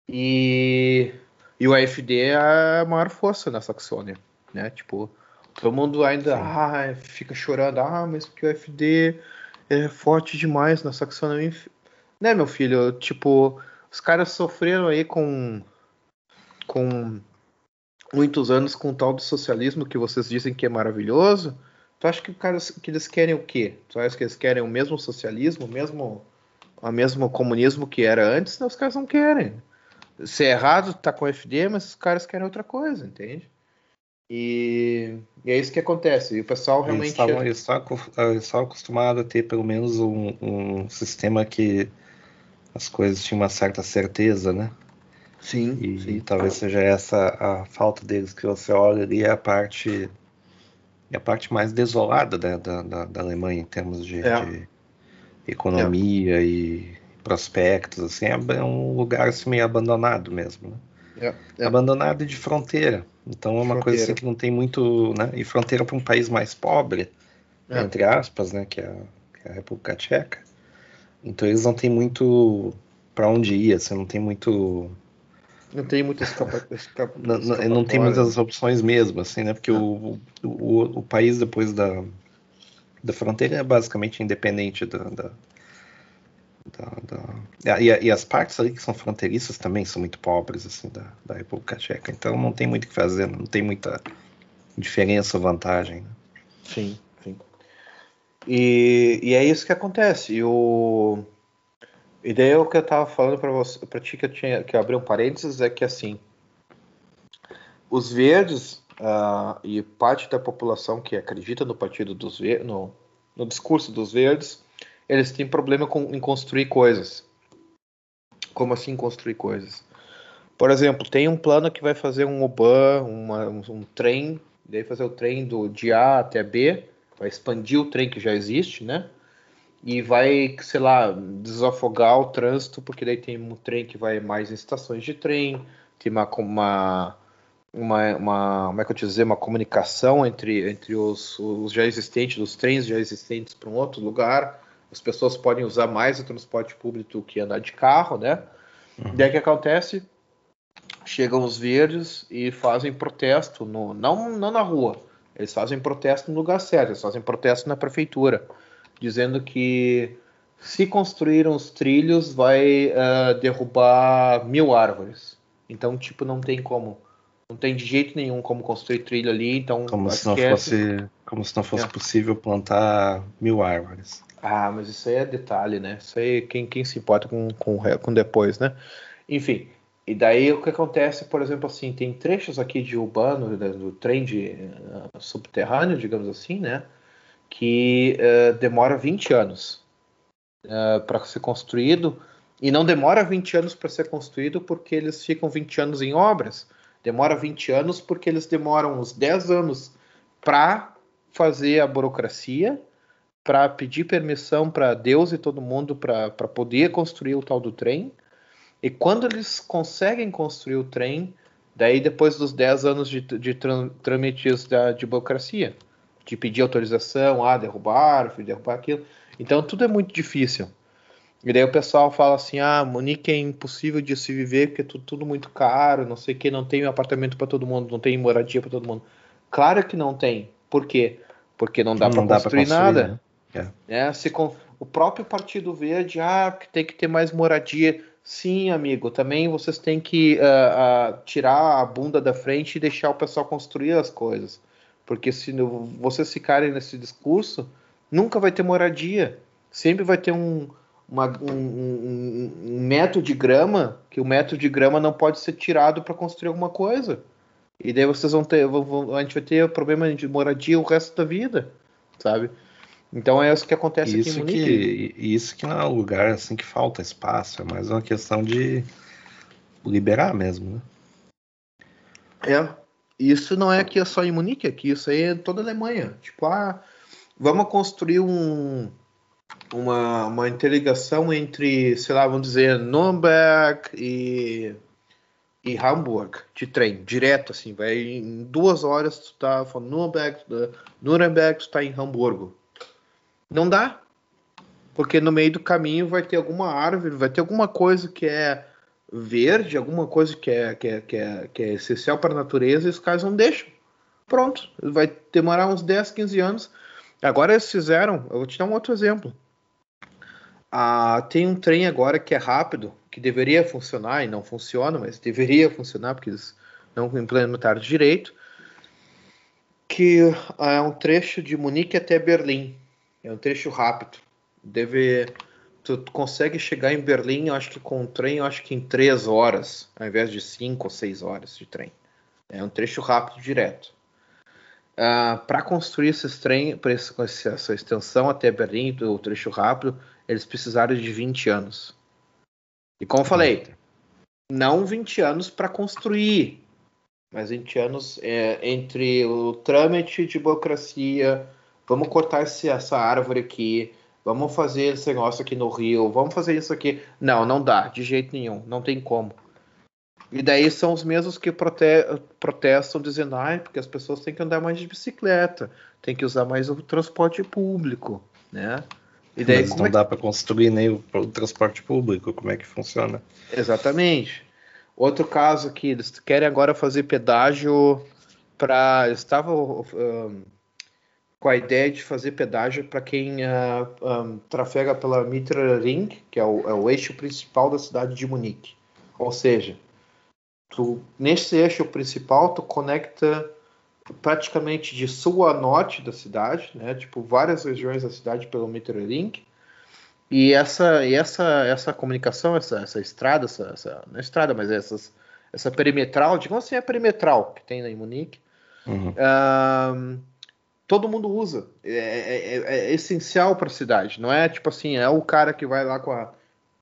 E, e o AFD é a maior força na Saxônia, né? Tipo, todo mundo ainda ah, fica chorando, ah, mas porque o AFD é forte demais na Saxônia. Né, meu filho? Tipo, os caras sofreram aí com com muitos anos com o tal do socialismo que vocês dizem que é maravilhoso. Tu acha que, cara, que eles querem o quê? Tu acha que eles querem o mesmo socialismo, o mesmo, o mesmo comunismo que era antes? Não, os caras não querem. Se é errado, tá com o FD, mas os caras querem outra coisa, entende? E, e é isso que acontece. E o pessoal realmente. Eles estavam, eles estavam acostumados a ter pelo menos um, um sistema que as coisas tinham uma certa certeza, né? Sim. E, sim. talvez seja essa a falta deles que você olha ali é a parte é a parte mais desolada da, da, da Alemanha em termos de, é. de economia é. e prospectos, assim, é um lugar assim, meio abandonado mesmo, né? É, é. Abandonado de fronteira. Então é uma fronteira. coisa assim que não tem muito, né? E fronteira para um país mais pobre, é. entre aspas, né? Que é, que é, a República Tcheca. Então eles não têm muito para onde ir, assim, não tem muito não tem muitas escapa... escapa... não, não, não, tem muitas opções mesmo, assim, né? Porque o, o, o, país depois da, da fronteira é basicamente independente da, da, da, da... E, e, as partes ali que são fronteiriças também são muito pobres, assim, da, da República Tcheca. Então não tem muito o que fazer, não tem muita diferença ou vantagem. Né? Sim, sim. E, e é isso que acontece. E o e daí o que eu tava falando para você, para ti que eu tinha que abrir um parênteses é que assim, os verdes uh, e parte da população que acredita no partido dos verdes, no, no discurso dos verdes, eles têm problema com, em construir coisas. Como assim construir coisas? Por exemplo, tem um plano que vai fazer um uma, um, um trem, daí fazer o trem do de A até B, vai expandir o trem que já existe, né? e vai, sei lá, desafogar o trânsito, porque daí tem um trem que vai mais em estações de trem, tem uma, uma, uma, uma como é que eu te dizer, uma comunicação entre, entre os, os já existentes, os trens já existentes para um outro lugar. As pessoas podem usar mais o transporte público do que andar de carro, né? Uhum. Daí o que acontece? Chegam os verdes e fazem protesto, no, não, não na rua, eles fazem protesto no lugar certo, eles fazem protesto na prefeitura dizendo que se construir uns trilhos vai uh, derrubar mil árvores. Então, tipo, não tem como. Não tem de jeito nenhum como construir trilho ali, então como se não fosse como se não fosse é. possível plantar mil árvores. Ah, mas isso aí é detalhe, né? Isso aí quem, quem se importa com, com, com depois, né? Enfim, e daí o que acontece, por exemplo, assim, tem trechos aqui de urbano, né, do trem de uh, subterrâneo, digamos assim, né? que uh, demora 20 anos uh, para ser construído e não demora 20 anos para ser construído porque eles ficam 20 anos em obras. Demora 20 anos porque eles demoram uns 10 anos para fazer a burocracia, para pedir permissão para Deus e todo mundo para poder construir o tal do trem. E quando eles conseguem construir o trem, daí depois dos 10 anos de, de trâmites da, de burocracia de pedir autorização, ah, derrubar, derrubar aquilo. Então tudo é muito difícil. E daí o pessoal fala assim: ah, Munique é impossível de se viver porque é tudo, tudo muito caro, não sei o que, não tem apartamento para todo mundo, não tem moradia para todo mundo. Claro que não tem. Por quê? Porque não dá para construir, construir, nada. Né? É. é se com, o próprio Partido Verde, ah, tem que ter mais moradia. Sim, amigo, também vocês têm que uh, uh, tirar a bunda da frente e deixar o pessoal construir as coisas. Porque se vocês ficarem nesse discurso, nunca vai ter moradia. Sempre vai ter um, uma, um, um, um, metro de grama, que o metro de grama não pode ser tirado para construir alguma coisa. E daí vocês vão ter. Vão, a gente vai ter problema de moradia o resto da vida, sabe? Então é isso que acontece isso aqui em Munique. Que, isso que não é um lugar assim que falta espaço, é mais uma questão de liberar mesmo, né? É. Isso não é aqui só em Munique, aqui isso aí é toda a Alemanha. Tipo, ah, vamos construir um, uma, uma interligação entre, sei lá, vamos dizer, Nürnberg e, e Hamburg de trem, direto, assim, vai em duas horas tu tá falando Nürnberg, Nuremberg, tu tá em Hamburgo. Não dá. Porque no meio do caminho vai ter alguma árvore, vai ter alguma coisa que é verde, alguma coisa que é, que é, que é, que é essencial para a natureza e os caras não deixam. Pronto. Vai demorar uns 10, 15 anos. Agora eles fizeram, eu vou te dar um outro exemplo. Ah, tem um trem agora que é rápido, que deveria funcionar e não funciona, mas deveria funcionar porque eles não implementaram direito, que é um trecho de Munique até Berlim. É um trecho rápido. Deve. Tu consegue chegar em Berlim, acho que com o trem, acho que em três horas, ao invés de cinco ou seis horas de trem. É um trecho rápido direto. Uh, ah, para construir esses trem, com essa extensão até Berlim, do trecho rápido, eles precisaram de 20 anos. E como eu falei, não 20 anos para construir, mas 20 anos é, entre o trâmite de burocracia, vamos cortar esse, essa árvore aqui, vamos fazer esse negócio aqui no rio, vamos fazer isso aqui. Não, não dá, de jeito nenhum, não tem como. E daí são os mesmos que prote protestam dizendo, ah, porque as pessoas têm que andar mais de bicicleta, tem que usar mais o transporte público, né? E daí, Mas não é... dá para construir nem o, o, transporte público, como é que funciona? Exatamente. Outro caso que eles querem agora fazer pedágio para estavam um, com a ideia de fazer pedágio para quem uh, um, trafega pela Mitra Ring, que é o, é o, eixo principal da cidade de Munique. Ou seja, tu, nesse eixo principal tu conecta praticamente de sul a norte da cidade, né? Tipo várias regiões da cidade pelo Metrolink. E essa e essa essa comunicação, essa, essa estrada, essa, essa não é estrada, mas essas, essa perimetral, digamos assim, é perimetral que tem em Munique. Uhum. Um, todo mundo usa. É, é, é, é essencial para a cidade. Não é tipo assim, é o cara que vai lá com a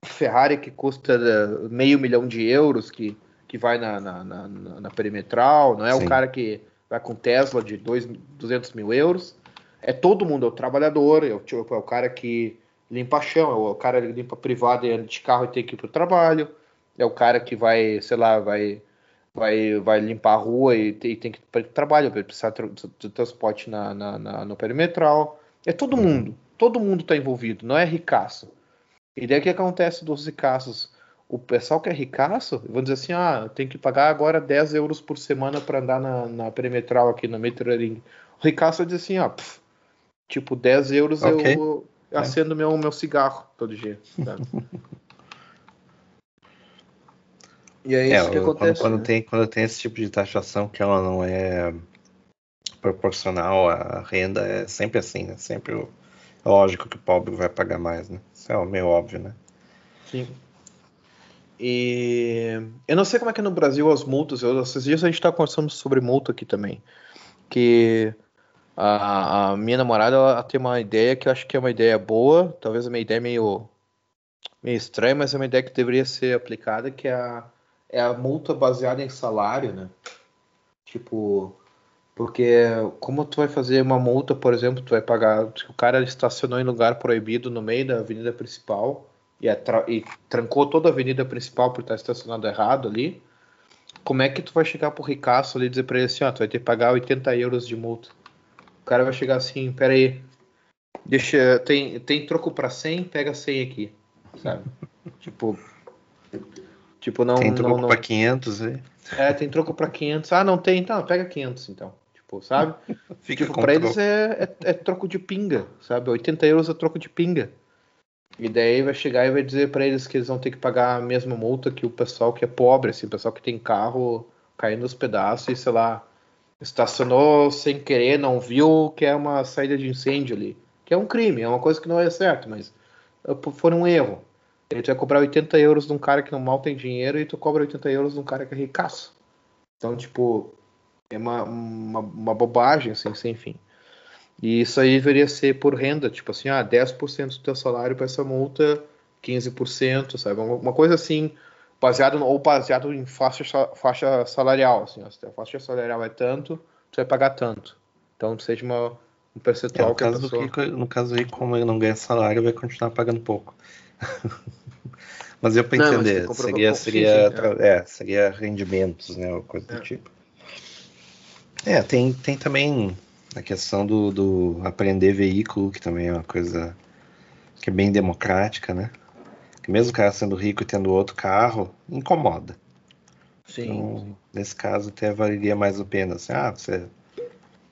Ferrari que custa eh, meio milhão de euros que, que vai na, na, na, na perimetral. Não é Sim. o cara que vai com Tesla de dois, 200 mil euros. É todo mundo, é o trabalhador, é o, tipo, é o cara que limpa chão, é o cara que limpa privado e anda de carro e tem que ir para o trabalho. É o cara que vai, sei lá, vai vai, vai limpar a rua e, tem, tem que ir para trabalho, vai precisar de transporte na, na, na, no perimetral. É todo mundo, todo mundo está envolvido, não é ricaço. E daí o que acontece dos ricaços? O pessoal que é ricaço, vão dizer assim, ah, tem que pagar agora 10 euros por semana para andar na, na perimetral aqui no Metroring. O ricaço dizer assim, ah, pff, tipo, 10 euros okay. eu acendo é. meu, meu cigarro todo dia. [laughs] E é isso é, que acontece. Quando, quando, né? tem, quando tem esse tipo de taxação que ela não é proporcional à renda, é sempre assim, né? Sempre o, é lógico que o pobre vai pagar mais, né? Isso é meio óbvio, né? Sim. E eu não sei como é que é no Brasil as multas. Eu, esses dias a gente está conversando sobre multa aqui também. Que a, a, minha namorada ela tem uma ideia que eu acho que é uma ideia boa, talvez uma ideia meio, meio estranha, mas é uma ideia que deveria ser aplicada, que é a, é a multa baseada em salário, né? Tipo, porque como tu vai fazer uma multa, por exemplo, tu vai pagar, o cara estacionou em lugar proibido no meio da avenida principal e, e trancou toda a avenida principal por estar estacionado errado ali, como é que tu vai chegar pro ricaço ali e dizer pra ele assim, ó, tu vai ter que pagar 80 euros de multa? O cara vai chegar assim, pera aí, deixa, tem, tem troco pra 100, pega 100 aqui, sabe? [laughs] tipo, Tipo, não. Tem troco não, não... pra 500 aí? É, tem troco pra 500. Ah, não tem? Então, pega 500 então. Tipo, sabe? [laughs] Fica tipo, pra eles é, é, é, troco de pinga, sabe? 80 euros é troco de pinga. E daí vai chegar e vai dizer para eles que eles vão ter que pagar a mesma multa que o pessoal que é pobre, assim, o pessoal que tem carro caindo nos pedaços e, sei lá, estacionou sem querer, não viu que é uma saída de incêndio ali. Que é um crime, é uma coisa que não é certo, mas foi um erro. Ele vai cobrar 80 euros de um cara que não mal tem dinheiro e tu cobra 80 euros de um cara que é ricaço. Então, tipo, é uma, uma, uma bobagem, assim, sem fim. E isso aí deveria ser por renda, tipo assim, ah, 10% do teu salário para essa multa, 15%, sabe? Uma, coisa assim, baseado ou baseado em faixa, faixa salarial, assim, ó, se a faixa salarial é tanto, tu vai pagar tanto. Então seja uma, um percentual é, no caso pessoa... do no caso aí, como ele não ganha salário, vai continuar pagando pouco. [laughs] mas eu para entender, seria, seria, é. é. seria rendimentos, né, ou coisa é. do tipo. É, tem, tem também a questão do, do aprender veículo, que também é uma coisa que é bem democrática, né? Que mesmo o cara sendo rico e tendo outro carro, incomoda. Sim. Então, nesse caso, até valeria mais a pena. Assim, ah, você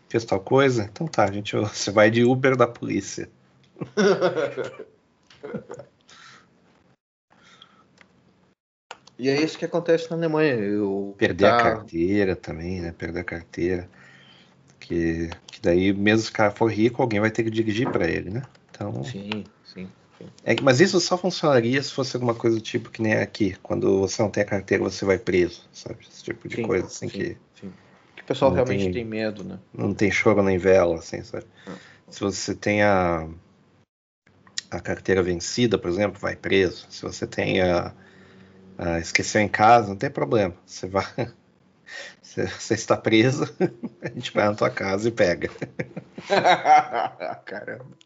fez tal coisa? Então tá, gente, [laughs] você vai de Uber da polícia. [laughs] e é isso que acontece na Alemanha. Eu, Perder tá... a carteira também, né? Perder a carteira. Que, que daí, mesmo se o cara for rico, alguém vai ter que dirigir para ele, né? Então, sim, sim. sim. É, mas isso só funcionaria se fosse alguma coisa do tipo que nem aqui. Quando você não tem a carteira, você vai preso, sabe? Esse tipo de sim, coisa assim sim, que. Sim. Que o pessoal realmente tem, tem, medo, né? Não tem choro nem vela, assim, sabe? Ah. Se você tem a, a carteira vencida, por exemplo, vai preso. Se você tem a, a esqueceu em casa, não tem problema. Você vai [laughs] você está preso, [laughs] a gente vai na tua casa e pega. [laughs] Caramba.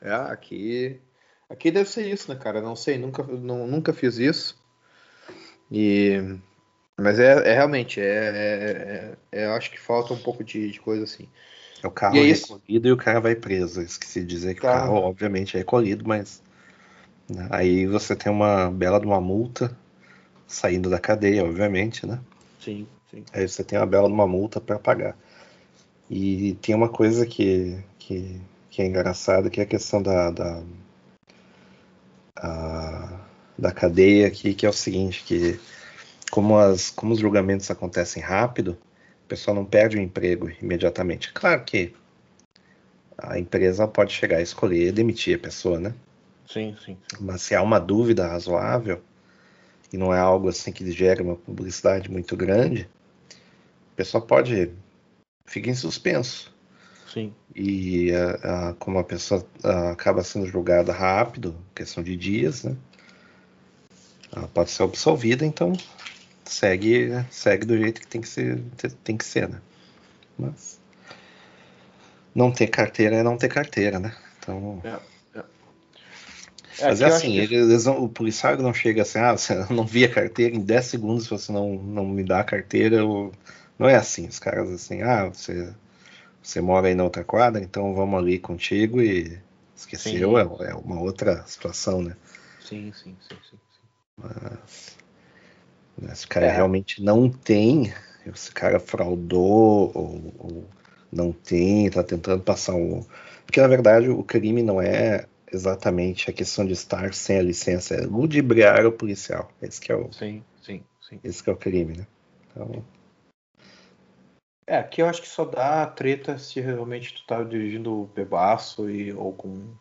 É, aqui, aqui deve ser isso, né, cara? Não sei, nunca, não, nunca fiz isso. E, mas é, é realmente, é, é, é, eu acho que falta um pouco de, de coisa assim. É o carro e é recolhido e o cara vai preso. esqueci de dizer que tá. o carro, obviamente, é recolhido, mas aí você tem uma bela de uma multa saindo da cadeia, obviamente, né? Sim. Sim. Aí você tem uma bela uma multa para pagar. E tem uma coisa que, que, que é engraçada, que é a questão da, da, a, da cadeia aqui, que é o seguinte, que como, as, como os julgamentos acontecem rápido, o pessoal não perde o emprego imediatamente. Claro que a empresa pode chegar a escolher demitir a pessoa, né? Sim, sim, sim. Mas se há uma dúvida razoável, e não é algo assim que gere uma publicidade muito grande, o pessoal pode fica em suspenso. Sim. E a, a, como a pessoa a, acaba sendo julgada rápido, questão de dias, né? Ela pode ser absolvida, então segue segue do jeito que tem que ser tem que ser, né? Mas não ter carteira é não ter carteira, né? Então. É, Mas é assim, que... eles, o policial não chega assim, ah, você [laughs] não via carteira, em 10 segundos se você não, não me dá a carteira, eu não é assim, os caras assim, ah, você, você mora aí na outra quadra, então vamos ali contigo e esqueceu, é, é, uma outra situação, né? Sim, sim, sim, sim. sim. Mas né, se o cara é. realmente não tem, se o cara fraudou ou, ou não tem, tá tentando passar um. Porque na verdade o crime não é exatamente a questão de estar sem a licença, é ludibriar o policial. Esse que é o. Sim, sim, sim. Esse que é o crime, né? Então. É, aqui eu acho que só dá treta se realmente tu tá dirigindo bebaço e, ou com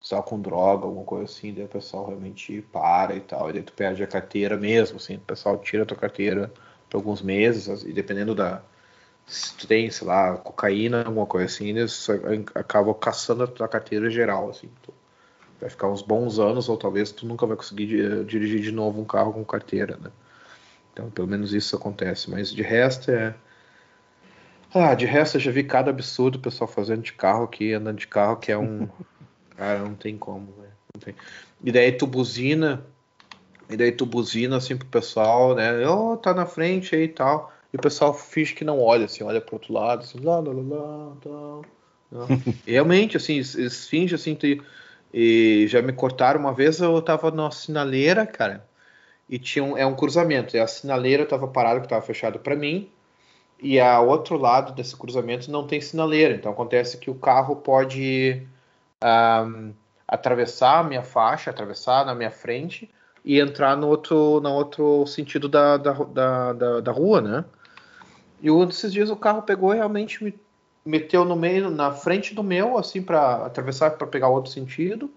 só com droga, alguma coisa assim, daí o pessoal realmente para e tal, e daí tu perde a carteira mesmo, assim, o pessoal tira a tua carteira por alguns meses, e dependendo da. Se tu tem, sei lá, cocaína, alguma coisa assim, eles acabam caçando a tua carteira geral, assim. Vai ficar uns bons anos, ou talvez tu nunca vai conseguir dirigir de novo um carro com carteira, né? Então, pelo menos isso acontece, mas de resto é ah, de resto eu já vi cada absurdo o pessoal fazendo de carro aqui, andando de carro, que é um. [laughs] Cara, não tem como, velho. E daí tu buzina, e daí tu buzina assim pro pessoal, né? Oh, tá na frente aí e tal. E o pessoal finge que não olha, assim, olha pro outro lado, assim, lá, lá, lá, lá, tal. [laughs] Realmente, assim, eles fingem assim, te... e já me cortaram uma vez, eu tava na sinaleira, cara, e tinha um, é um cruzamento, e a sinaleira tava parada, que tava fechado para mim, e a outro lado desse cruzamento não tem sinaleira. Então acontece que o carro pode um, atravessar a minha faixa, atravessar na minha frente e entrar no outro, no outro sentido da, da, da, da, da rua, né? E um desses dias o carro pegou realmente me meteu no meio, na frente do meu, assim, para atravessar, para pegar outro sentido.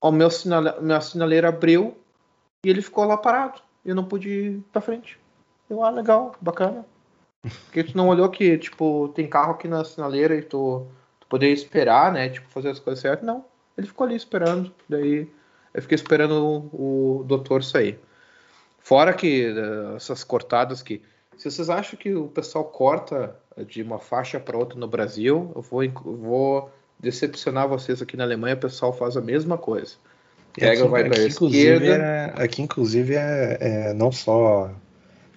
O meu sinale, minha sinaleira abriu e ele ficou lá parado. Eu não pude ir para frente. Eu, ah, legal, bacana. Porque tu não olhou que, tipo, tem carro aqui na sinaleira e tu, tu poderia esperar, né? Tipo, fazer as coisas certas. Não. Ele ficou ali esperando. Daí eu fiquei esperando o, o doutor sair. Fora que uh, essas cortadas que. Se vocês acham que o pessoal corta de uma faixa para outra no Brasil, eu vou, vou decepcionar vocês aqui na Alemanha, o pessoal faz a mesma coisa. Pega, aqui, vai para a esquerda. É, aqui, inclusive, é, é não só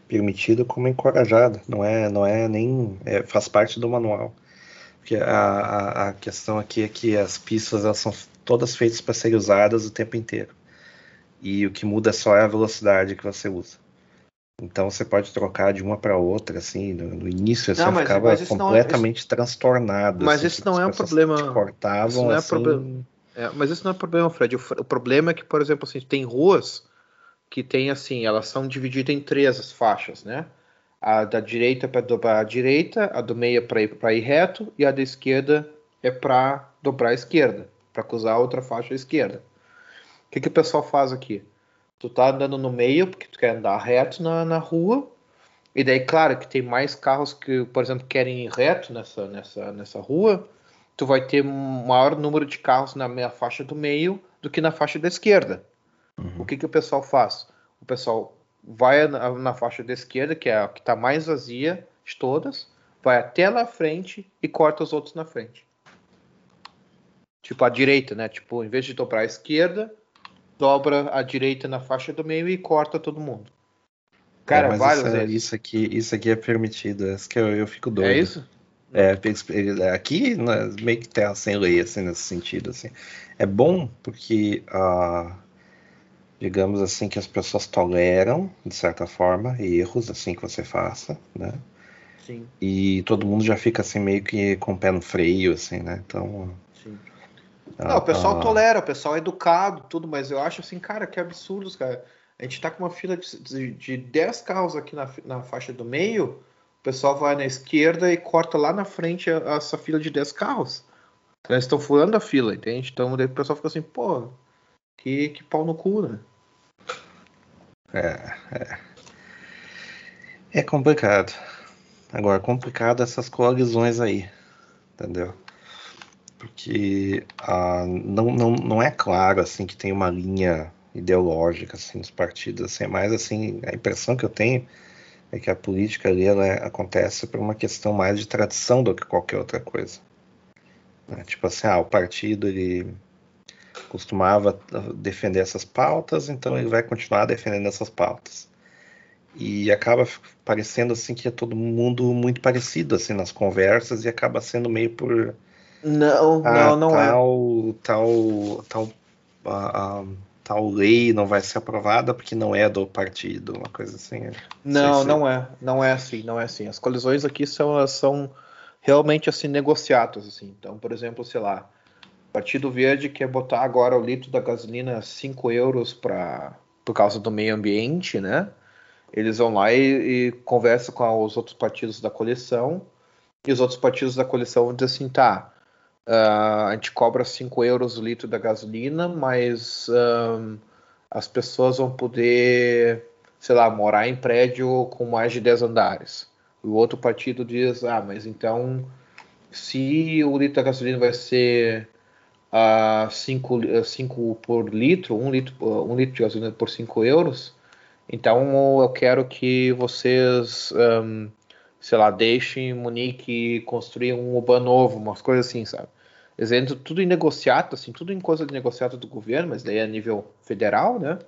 permitido como encorajado. Não é, não é nem é, faz parte do manual. Porque a, a, a, questão aqui é que as pistas elas são todas feitas para serem usadas o tempo inteiro. E o que muda só é a velocidade que você usa. Então você pode trocar de uma para outra, assim, no, no início você assim, ficava mas completamente não, transtornado. Mas assim, isso não é um problema. Cortavam, não é assim... problema. É, mas isso não é problema, Fred. O, o, problema é que, por exemplo, assim, tem ruas que tem assim, elas são divididas em três faixas, né? A da direita para dobrar a direita, a do meio para ir, ir reto e a da esquerda é para dobrar a esquerda, para cruzar a outra faixa à esquerda. O que, que o pessoal faz aqui? Tu tá andando no meio porque tu quer andar reto na, na rua, e daí, claro, que tem mais carros que, por exemplo, querem ir reto nessa, nessa, nessa rua, tu vai ter um maior número de carros na meia faixa do meio do que na faixa da esquerda. Uhum. O que, que o pessoal faz? O pessoal vai na, na faixa da esquerda, que é a que está mais vazia de todas, vai até lá frente e corta os outros na frente. Tipo a direita, né? Tipo, em vez de dobrar a esquerda, dobra a direita na faixa do meio e corta todo mundo. Cara, é, várias isso, vezes. Isso aqui, isso aqui é permitido. É isso que eu, eu fico doido. É isso? É, aqui né, meio que tem sem lei, assim, nesse sentido, assim. É bom porque uh, digamos assim, que as pessoas toleram, de certa forma, erros assim que você faça, né? Sim. E todo mundo já fica assim meio que com o pé no freio, assim, né? Então. Ah, Não, o pessoal ah, tolera, o pessoal é educado, tudo, mas eu acho assim, cara, que absurdos, cara. A gente tá com uma fila de, de, de 10 carros aqui na, na faixa do meio, o pessoal vai na esquerda e corta lá na frente essa fila de 10 carros. Eles estão furando a fila, entende? Então o pessoal fica assim, pô, que, que pau no cu, né? É, é. É complicado. Agora, complicado essas coalizões aí, entendeu? Porque ah, não, não, não é claro assim que tem uma linha ideológica assim nos partidos, assim, é mais assim a impressão que eu tenho é que a política ali ela acontece por uma questão mais de tradição do que qualquer outra coisa. Né? Tipo assim, ah, o partido ele costumava defender essas pautas, então ele vai continuar defendendo essas pautas. E acaba parecendo assim que é todo mundo muito parecido assim nas conversas e acaba sendo meio por não, ah, não, não tal, é. Tal, tal, a, tal lei não vai ser aprovada porque não é do partido, uma coisa assim. Não, se... não é, não é assim, não é assim. As colisões aqui são, são realmente assim negociadas, assim. Então, por exemplo, sei lá, Partido Verde quer botar agora o litro da gasolina 5 euros pra, por causa do meio ambiente, né? Eles vão lá e, e conversam com os outros partidos da coleção e os outros partidos da coleção vão dizer assim, tá, uh, a gente cobra 5 euros o litro da gasolina, mas uh, as pessoas vão poder, sei lá, morar em prédio com mais de 10 andares. O outro partido diz, ah, mas então se o litro da gasolina vai ser a 5 por litro, 1 um litro, um litro de gasolina por 5 euros. Então eu quero que vocês, um, sei lá, deixem Munique construir um UBA novo, umas coisas assim, sabe? Entram tudo em negociado, assim, tudo em coisa de negociado do governo, mas daí é a nível federal, né?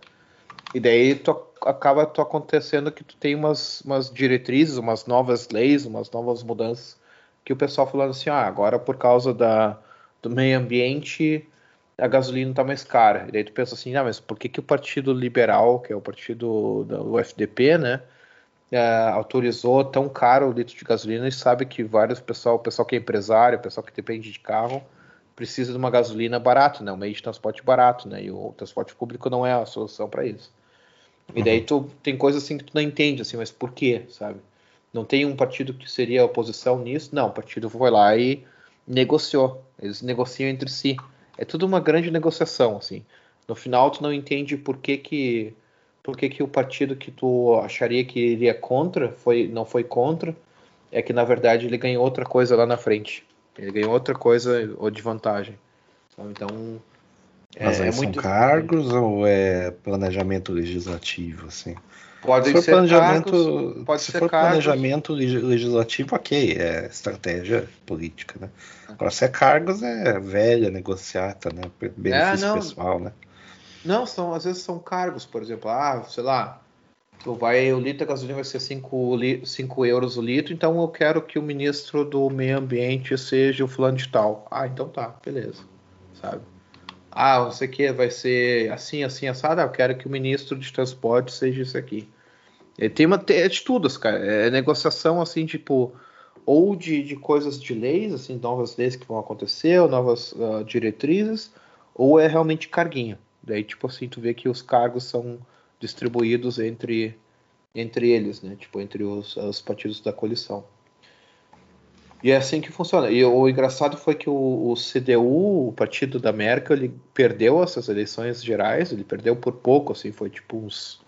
E daí tu, acaba tu acontecendo que tu tem umas, umas diretrizes, umas novas leis, umas novas mudanças, que o pessoal falando assim, ah, agora por causa da, do meio ambiente, a gasolina está mais cara. E daí tu pensa assim, ah, mas por que, que o Partido Liberal, que é o partido do FDP, né, é, autorizou tão caro o litro de gasolina e sabe que vários pessoal, pessoal que é empresário, pessoal que depende de carro, precisa de uma gasolina barata, né? Um meio de transporte barato, né? E o transporte público não é a solução para isso. E daí uhum. tu tem coisas assim que tu não entende, assim, mas por quê, sabe? Não tem um partido que seria oposição nisso? Não, o partido foi lá e negociou. Eles negociam entre si. É tudo uma grande negociação, assim. No final tu não entende por que que por que, que o partido que tu acharia que iria contra foi não foi contra, é que na verdade ele ganhou outra coisa lá na frente. Ele ganhou outra coisa ou de vantagem. Então. É, Mas aí é são muito... cargos ou é planejamento legislativo, assim? Pode ser planejamento, cargos, pode se ser for cargos. planejamento legislativo, ok, é estratégia política, né? Agora, se é cargos, é velha, negociata, né? Benefício é, pessoal, né? Não, são, às vezes são cargos, por exemplo, ah, sei lá, vai, o litro da gasolina vai ser 5 euros o litro, então eu quero que o ministro do meio ambiente seja o fulano de tal. Ah, então tá, beleza, sabe? Ah, sei o que, vai ser assim, assim, assado, eu quero que o ministro de transporte seja isso aqui. E tem uma é de tudo, cara, é negociação assim, tipo, ou de, de coisas de leis, assim, novas leis que vão acontecer, ou novas uh, diretrizes, ou é realmente carguinho. Daí, tipo assim, tu vê que os cargos são distribuídos entre, entre eles, né? Tipo, entre os, os partidos da coalição. E é assim que funciona. E o engraçado foi que o, o, CDU, o partido da Merkel, ele perdeu essas eleições gerais, ele perdeu por pouco, assim, foi tipo uns,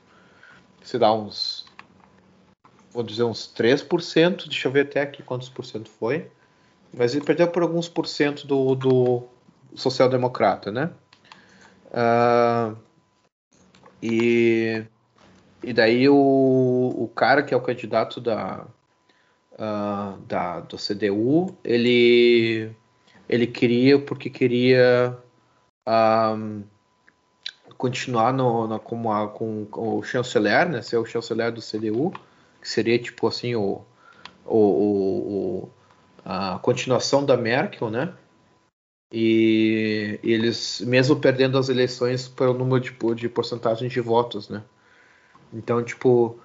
se dá uns, vou dizer uns 3%, deixa eu ver até aqui quantos por cento foi, mas ele perdeu por alguns por cento do, do social-democrata, né? Uh, e, e daí o, o cara que é o candidato da, uh, da do CDU, ele, ele queria porque queria um, continuar no, no, como a, com, com, o chanceler, né, ser o chanceler do CDU, que seria tipo assim o, o, o a continuação da Merkel, né? E, eles, mesmo perdendo as eleições pelo número de, de porcentagem de votos, né? Então, tipo,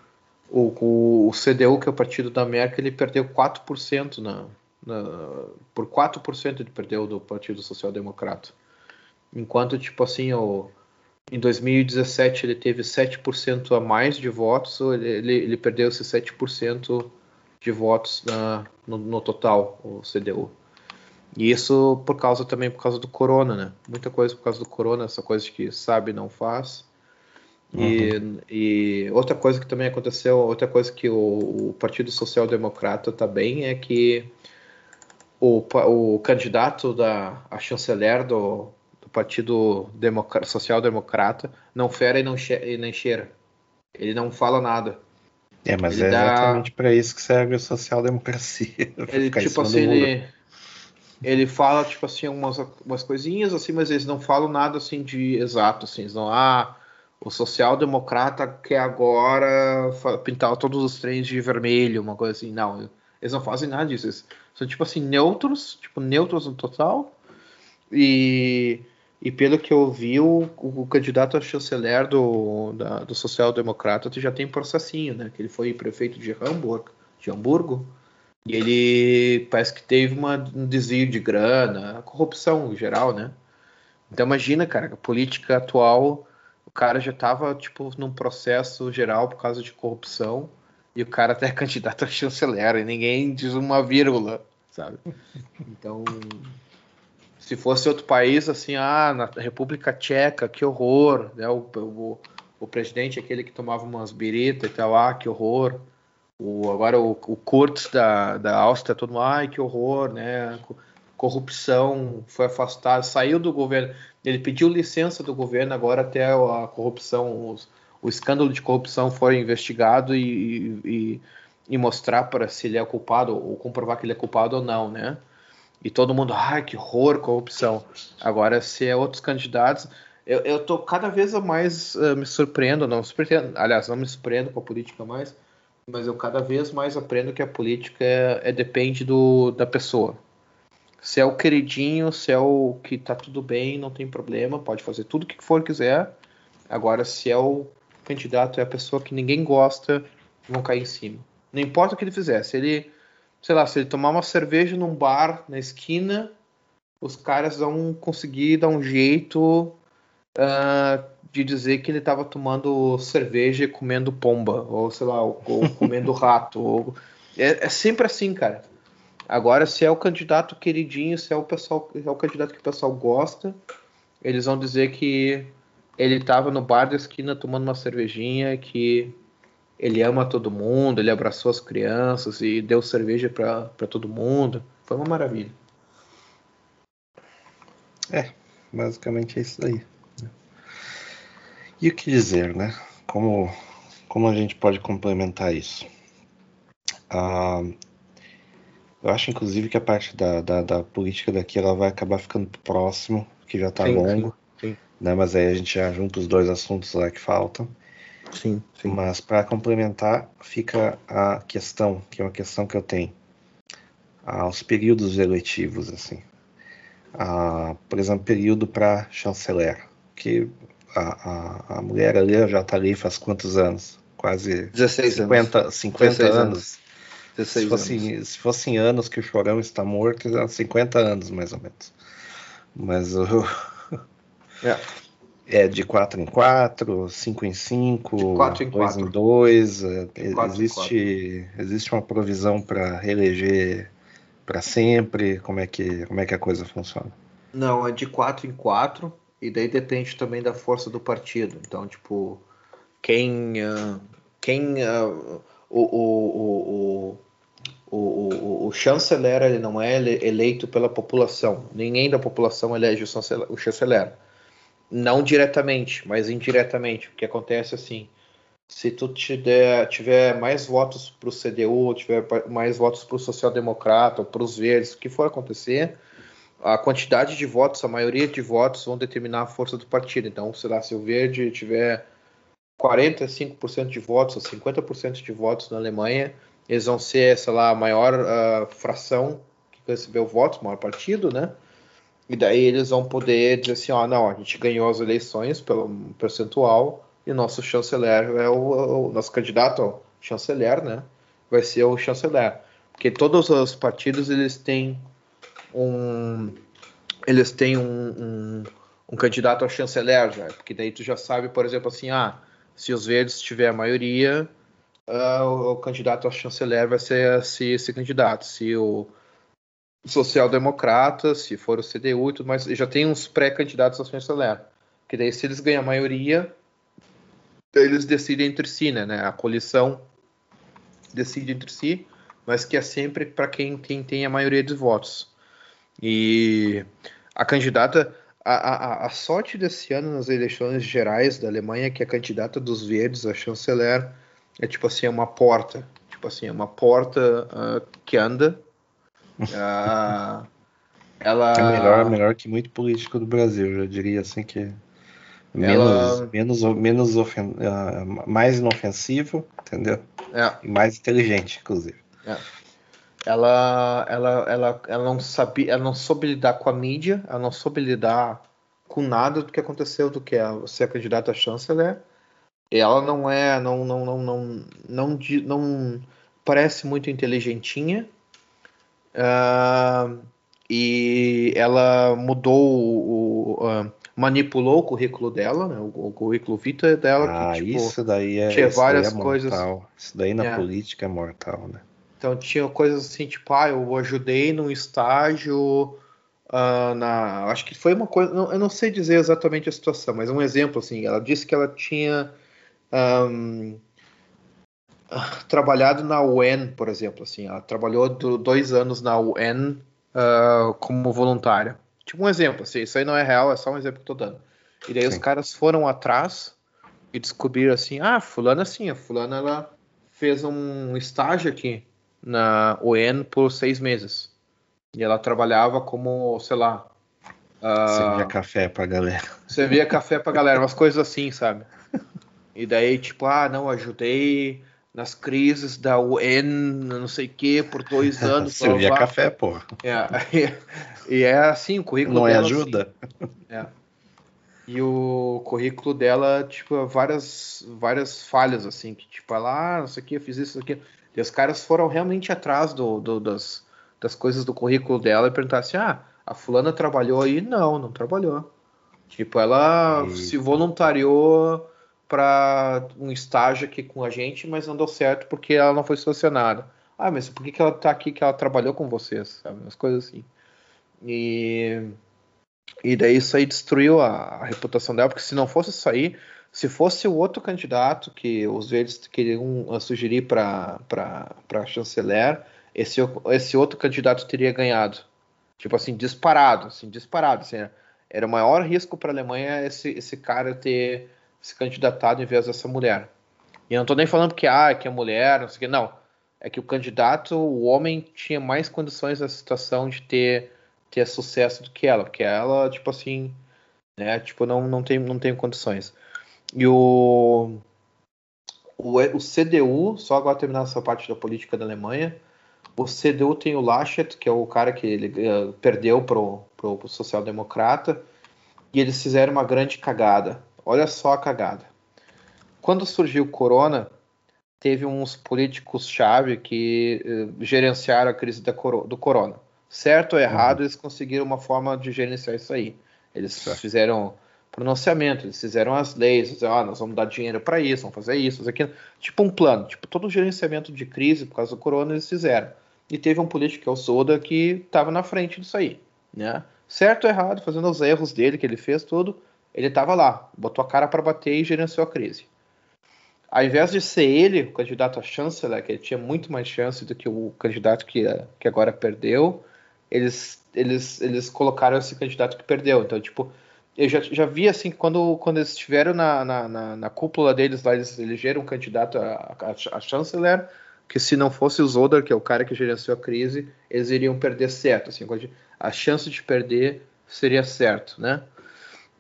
o, o, o, CDU, que é o partido da Merkel, ele perdeu 4% na, na, por 4% ele perdeu do Partido Social Democrata. Enquanto, tipo assim, o, em 2017 ele teve 7% a mais de votos, ele, ele, ele perdeu esses 7% de votos na, no, no total, o CDU. E isso por causa também por causa do corona, né? Muita coisa por causa do corona, essa coisa que sabe não faz. Uhum. E, e, outra coisa que também aconteceu, outra coisa que o, o Partido Social Democrata também é que o, o candidato da a chanceler do, do Partido Democr Social Democrata não fera e não, e nem cheira. Ele não fala nada. É, mas ele é exatamente para isso que serve a social-democracia. [laughs] Ele, tipo assim, ele, ele fala, tipo assim, umas, umas coisinhas, assim, mas eles não falam nada, assim, de exato, assim, eles não, ah, o social-democrata quer agora pintar todos os trens de vermelho, uma coisa assim, não, eles não fazem nada disso, eles são, tipo assim, neutros, tipo, neutros no total, e, e pelo que eu vi, o, o candidato a chanceler do, do social-democrata já tem processinho, né, que ele foi prefeito de Hamburgo, de Hamburgo, e ele parece que teve uma, um desvio de grana, corrupção em geral, né? Então imagina, cara, a política atual, o cara já tava, tipo, num processo geral por causa de corrupção, e o cara até é candidato a chanceler, e ninguém diz uma vírgula, sabe? Então, se fosse outro país, assim, ah, na República Tcheca, que horror, né? O, o, o presidente, aquele que tomava umas biritas e tal, ah, que horror. O, agora o, o Kurtz da, da Áustria, todo mundo, ai que horror, né? Corrupção, foi afastado, saiu do governo. Ele pediu licença do governo agora até a corrupção, os, o escândalo de corrupção foi investigado e, e, e mostrar para se ele é culpado ou comprovar que ele é culpado ou não, né? E todo mundo, ai que horror, corrupção. Agora, se é outros candidatos, eu, eu tô cada vez mais uh, me surpreendo, não me surpreendo, aliás, não me surpreendo com a política mais, mas eu cada vez mais aprendo que a política é, é, depende do, da pessoa. Se é o queridinho, se é o que tá tudo bem, não tem problema, pode fazer tudo o que for quiser. Agora, se é o candidato, é a pessoa que ninguém gosta, vão cair em cima. Não importa o que ele fizer. Se ele, sei lá, se ele tomar uma cerveja num bar na esquina, os caras vão conseguir dar um jeito uh, de dizer que ele estava tomando cerveja e comendo pomba, ou sei lá, ou, ou comendo rato. Ou... É, é, sempre assim, cara. Agora, se é o candidato queridinho, se é o pessoal, é o candidato que o pessoal gosta, eles vão dizer que ele estava no bar da esquina tomando uma cervejinha, que ele ama todo mundo, ele abraçou as crianças e deu cerveja para todo mundo. Foi uma maravilha. É, basicamente é isso aí. E o que dizer, né? Como, como a gente pode complementar isso? Ah, eu acho, inclusive, que a parte da, da, da, política daqui ela vai acabar ficando próximo, que já está longo. Sim, Né? Mas aí a gente já junta os dois assuntos lá que faltam. Sim, sim. Mas para complementar, fica a questão, que é uma questão que eu tenho. Aos períodos eletivos, assim. Ah, por exemplo, período para chanceler, que a, a, a mulher ali já está ali faz quantos anos? Quase 16 50, anos. 50 anos. anos. se, fosse, anos. se fossem anos que o Chorão está morto, 50 anos mais ou menos. Mas o. [laughs] É. é de 4 em 4, 5 em 5, 4 em 2 em 2. É, existe, existe uma provisão para reeleger para sempre? Como é, que, como é que a coisa funciona? Não, é de 4 em 4 e daí depende também da força do partido. Então, tipo, quem, uh, quem uh, o, o, o, o, chanceler ele não é eleito pela população. Ninguém da população elege o chanceler. Não diretamente, mas indiretamente. O que acontece assim, se tu tiver, tiver mais votos para o CDU, tiver mais votos para o social-democrata, para os verdes, o que for acontecer, a quantidade de votos, a maioria de votos vão determinar a força do partido. Então, sei lá, se o Verde tiver 45% de votos ou 50% de votos na Alemanha, eles vão ser, sei lá, a maior uh, fração que recebeu votos, maior partido, né? E daí eles vão poder dizer assim, ó, não, a gente ganhou as eleições pelo percentual e o nosso chanceler é o, o nosso candidato ao chanceler, né? Vai ser o chanceler. Porque todos os partidos, eles têm um eles têm um, um, um, candidato a chanceler já, porque daí tu já sabe, por exemplo, assim, ah, se os verdes tiver a maioria, uh, o, o, candidato a chanceler vai ser esse, esse candidato. Se o social-democrata, se for o CDU e tudo já tem uns pré-candidatos a chanceler. Que daí, se eles ganham a maioria, eles decidem entre si, né? né? A coalição decide entre si, mas que é sempre para quem, quem tem a maioria dos votos. E a candidata, a, a, a, sorte desse ano nas eleições gerais da Alemanha é que a candidata dos verdes, a chanceler, é tipo assim, é uma porta. Tipo assim, é uma porta uh, que anda. Uh, ela... É melhor, melhor que muito político do Brasil, eu diria assim que menos, ela... menos, menos ofen... Uh, mais inofensivo, entendeu? É. E mais inteligente, inclusive. É ela, ela, ela, ela não sabia, ela não soube lidar com a mídia, ela não soube lidar com nada do que aconteceu, do que é ser candidata a chanceler. Ela não é, não, não, não, não, não, não parece muito inteligentinha. Uh, e ela mudou o, uh, manipulou o currículo dela, né? O, o currículo vita dela. Ah, que, tipo, isso daí é, tinha várias é coisas. Isso daí na é. política é mortal, né? Então tinha coisas assim, tipo, ah, eu ajudei num estágio uh, na. Acho que foi uma coisa. Não, eu não sei dizer exatamente a situação, mas um exemplo, assim, ela disse que ela tinha um, trabalhado na UN, por exemplo, assim, ela trabalhou do, dois anos na UN uh, ah, como voluntária. Tipo um exemplo, assim, isso aí não é real, é só um exemplo que eu tô dando. E daí Sim. os caras foram atrás e descobriram assim, ah, fulana assim, a fulana ela fez um estágio aqui na UN por seis meses. E ela trabalhava como, sei lá. Uh, servia café pra galera. Servia café pra galera, umas coisas assim, sabe? E daí, tipo, ah, não, ajudei nas crises da UN, não sei o que, por dois [laughs] anos. Servia café, pô. É, [laughs] e, é assim, o currículo Não é ajuda? Assim. É. E o currículo dela, tipo, várias, várias falhas, assim, que tipo, ela, ah, não sei o que, eu fiz isso, isso aqui. E os caras foram realmente atrás do, do, das, das coisas do currículo dela e perguntaram assim, ah, a fulana trabalhou aí? Não, não trabalhou. Tipo, ela Eita. se voluntariou para um estágio aqui com a gente, mas não deu certo porque ela não foi selecionada. Ah, mas por que, que ela tá aqui que ela trabalhou com vocês? Sabe? Umas coisas assim. E e daí isso aí destruiu a, a, reputação dela, porque se não fosse isso aí, se fosse o outro candidato que os verdes queriam uh, sugerir para chanceler, esse, esse outro candidato teria ganhado. Tipo assim, disparado, assim, disparado. Assim, era o maior risco para a Alemanha esse, esse cara ter se candidatado em vez dessa mulher. E eu não estou nem falando que, ah, que é mulher, não sei o que, não. É que o candidato, o homem, tinha mais condições nessa situação de ter ter sucesso do que ela, porque ela, tipo assim, né, tipo, não, não, tem, não tem condições. E o, o, o CDU, só agora terminar essa parte da política da Alemanha, o CDU tem o Laschet, que é o cara que ele uh, perdeu pro, pro, pro social-democrata, e eles fizeram uma grande cagada. Olha só a cagada. Quando surgiu o corona, teve uns políticos-chave que uh, gerenciaram a crise da, do corona certo ou errado, uhum. eles conseguiram uma forma de gerenciar isso aí. Eles certo. fizeram pronunciamento, eles fizeram as leis, fizeram, ah, nós vamos dar dinheiro para isso, vamos fazer isso, fazer aquilo. Tipo um plano, tipo todo o gerenciamento de crise por causa do corona eles fizeram. E teve um político, que é o Soda, que estava na frente disso aí, né? Certo ou errado, fazendo os erros dele, que ele fez tudo, ele estava lá, botou a cara para bater e gerenciou a crise. Ao invés de ser ele o candidato a chanceler, que ele tinha muito mais chance do que o candidato que, que agora perdeu, eles, eles, eles colocaram esse candidato que perdeu. Então, tipo, eu já, já vi assim, quando, quando eles estiveram na, na, na, na, cúpula deles lá, eles elegeram um candidato a, a, a, chanceler, que se não fosse o Zodar, que é o cara que gerenciou a crise, eles iriam perder certo. Assim, a chance de perder seria certo, né?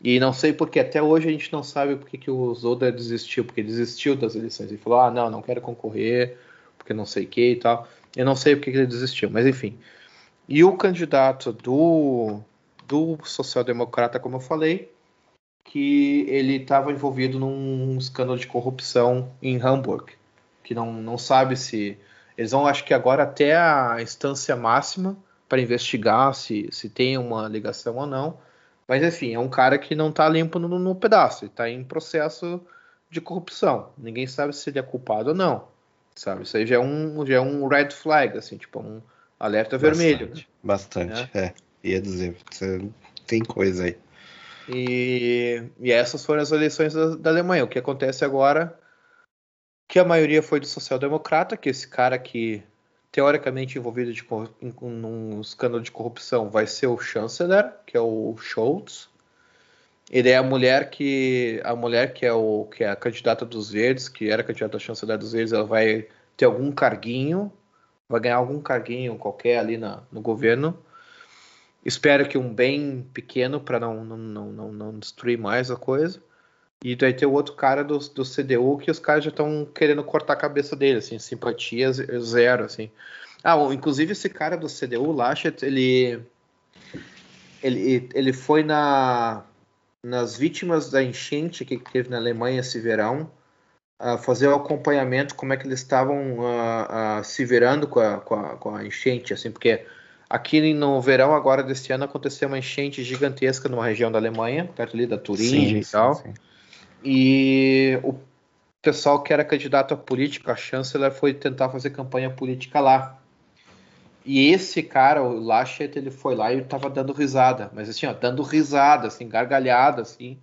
E não sei porque até hoje a gente não sabe porque que o Zodar desistiu, porque desistiu das eleições. Ele falou: ah, não, não quero concorrer, porque não sei o que e tal. Eu não sei porque que ele desistiu, mas enfim. E o candidato do, do social-democrata, como eu falei, que ele estava envolvido num escândalo de corrupção em Hamburg, que não, não sabe se. Eles vão, acho que agora, até a instância máxima para investigar se, se tem uma ligação ou não. Mas, enfim, é um cara que não está limpo no, no pedaço, está em processo de corrupção. Ninguém sabe se ele é culpado ou não. Sabe? Isso aí já é um, já é um red flag, assim, tipo, um, Alerta bastante, vermelho. Bastante, é. é. Ia dizer, tem coisa aí. E, e essas foram as eleições da, da Alemanha. O que acontece agora que a maioria foi do social-democrata, que esse cara que teoricamente envolvido de, em, num escândalo de corrupção vai ser o chanceler, que é o Scholz. Ele é a mulher que a mulher que é o que é a candidata dos Verdes, que era candidata a chanceler dos Verdes, ela vai ter algum carguinho vai ganhar algum carguinho qualquer ali na, no governo. Espero que um bem pequeno para não, não, não, não, destruir mais a coisa. E daí tem o outro cara do, do CDU que os caras já estão querendo cortar a cabeça dele, assim, simpatia zero, assim. Ah, inclusive esse cara do CDU, Laschet, ele, ele, ele foi na, nas vítimas da enchente que teve na Alemanha esse verão uh, fazer o acompanhamento, como é que eles estavam uh, uh, se virando com a, com, a, com a enchente, assim, porque aqui no verão agora deste ano aconteceu uma enchente gigantesca numa região da Alemanha, perto ali da Turingia e tal. Sim, sim. E o pessoal que era candidato a político, a chanceler, foi tentar fazer campanha política lá. E esse cara, o Laschet, ele foi lá e estava dando risada, mas assim, ó, dando risada, assim, gargalhada, assim,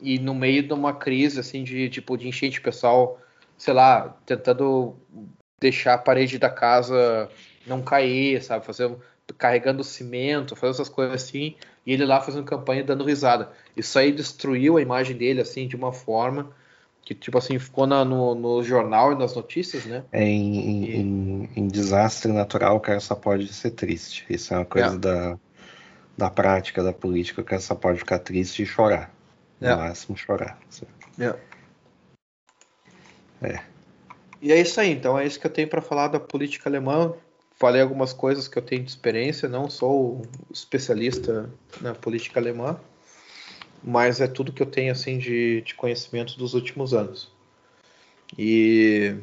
e no meio de uma crise assim de tipo de enchente pessoal, sei lá, tentando deixar a parede da casa não cair, sabe, fazer carregando cimento, fazer essas coisas assim, e ele lá fazendo campanha dando risada. Isso aí destruiu a imagem dele assim de uma forma que tipo assim ficou na, no, no, jornal e nas notícias, né? É, em, e... em, em, desastre natural, o cara só pode ser triste. Isso é uma coisa é. da, da prática da política, o cara só pode ficar triste e chorar. No é. máximo chorar. É. é. E é isso aí, então é isso que eu tenho para falar da política alemã. Falei algumas coisas que eu tenho de experiência, não sou especialista na política alemã. mas é tudo que eu tenho assim de, de conhecimento dos últimos anos. E,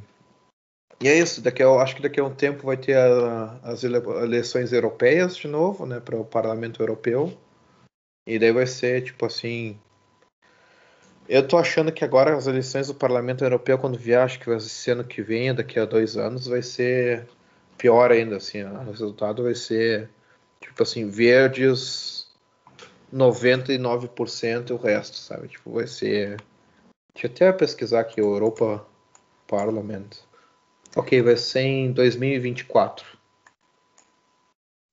e é isso. Daqui a, acho que daqui a um tempo vai ter a, as eleições europeias de novo, né, para o Parlamento Europeu. E daí vai ser tipo assim. Eu tô achando que agora as eleições do Parlamento Europeu, quando vier, acho que vai ser ano que vem, daqui a dois anos, vai ser pior ainda, assim. O resultado vai ser tipo assim, verdes 99% e o resto, sabe? Tipo, vai ser. Deixa eu até pesquisar aqui, Europa Parliament. Ok, vai ser em 2024.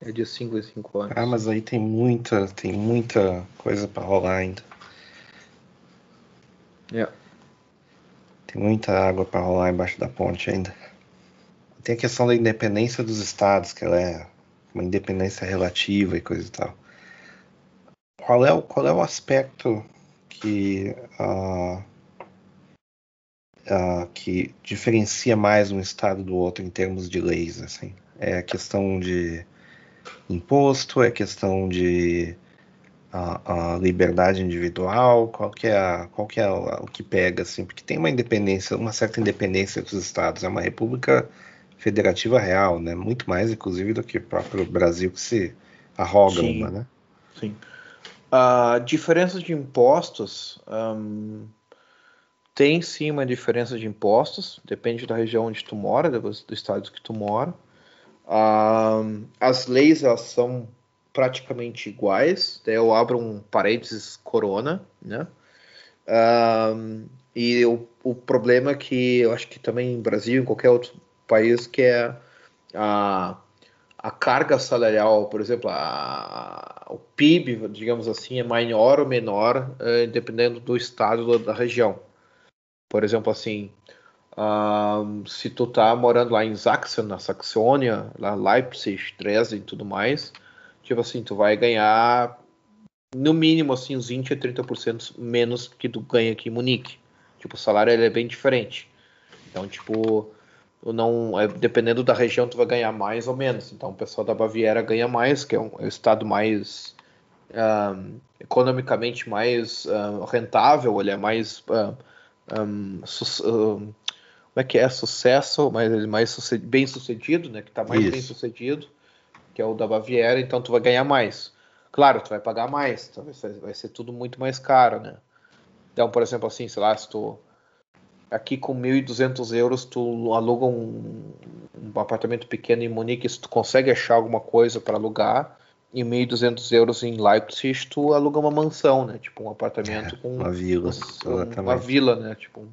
É de 5 em 5 anos. Ah, mas aí tem muita, tem muita coisa para rolar ainda. Yeah. Tem muita água para rolar embaixo da ponte ainda. Tem a questão da independência dos estados, que ela é uma independência relativa e coisa e tal. Qual é o, qual é o aspecto que, uh, uh, que diferencia mais um estado do outro em termos de leis? Assim? É a questão de imposto? É questão de uh, liberdade individual? Qual que é, a, qual que é o, o que pega? Assim? Porque tem uma independência, uma certa independência dos estados. É uma república federativa real, né? Muito mais, inclusive, do que o próprio Brasil que se arroga sim, uma, né? Sim. A diferença de impostos um, tem sim uma diferença de impostos, depende da região onde tu mora, do, do estado que tu mora. Um, as leis elas são praticamente iguais. Daí eu abro um parênteses corona, né? Um, e o, o problema é que eu acho que também em Brasil, em qualquer outro país que é a, a carga salarial, por exemplo, a, o PIB, digamos assim, é maior ou menor, é, dependendo do estado da região. Por exemplo, assim, se tu tá morando lá em Sachsen, na Saxônia, lá Leipzig, Dresden e tudo mais, tipo assim, tu vai ganhar no mínimo assim uns 20 a 30% menos que tu ganha aqui em Munique. Tipo, o salário ele é bem diferente. Então, tipo, não é, dependendo da região tu vai ganhar mais ou menos. Então o pessoal da Baviera ganha mais que é um, é um estado mais um, economicamente mais um, rentável. Ele é mais como é que é? Sucesso mas ele mais suced bem sucedido né? Que está mais Isso. bem sucedido que é o da Baviera então tu vai ganhar mais. Claro tu vai pagar mais talvez vai ser tudo muito mais caro né? Então por exemplo assim sei lá se tu aqui com 1.200 euros tu aluga um, um, apartamento pequeno em Munique, se tu consegue achar alguma coisa para alugar, e 1.200 euros em Leipzig tu aluga uma mansão, né? Tipo um apartamento é, com uma vila, um, uma vila, né? Tipo,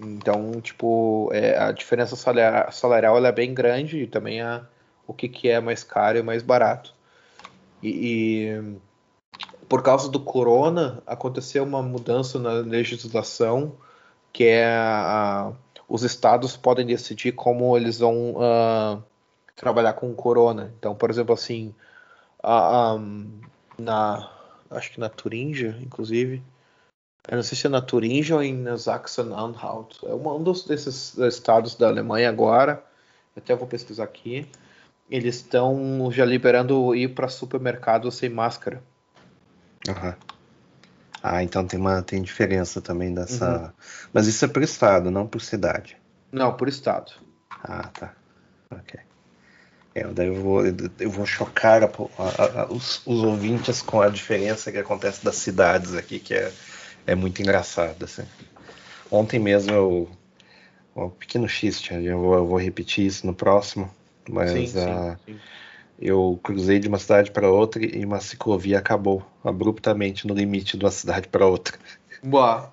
então, tipo, é, a diferença salarial, é bem grande e também a, o que, que é mais caro e mais barato. E, e por causa do corona aconteceu uma mudança na legislação que é a, os estados podem decidir como eles vão uh, trabalhar com o corona. Então, por exemplo, assim, a, a, na acho que na Turingia, inclusive, eu não sei se é na Turingia ou em Sachsen-Anhalt. É um dos desses estados da Alemanha agora. Até vou pesquisar aqui. Eles estão já liberando ir para supermercado sem máscara. Uhum. Ah, então tem uma tem diferença também dessa. Uhum. Mas isso é por estado, não por cidade. Não, por estado. Ah, tá. Ok. É, daí eu vou, eu vou chocar a, a, a, os, os, ouvintes com a diferença que acontece das cidades aqui, que é, é muito engraçado. Assim. Ontem mesmo eu. Um pequeno xiste, eu vou, eu vou repetir isso no próximo, mas sim, sim, sim eu cruzei de uma cidade para outra e uma ciclovia acabou abruptamente no limite de uma cidade para outra. Boa.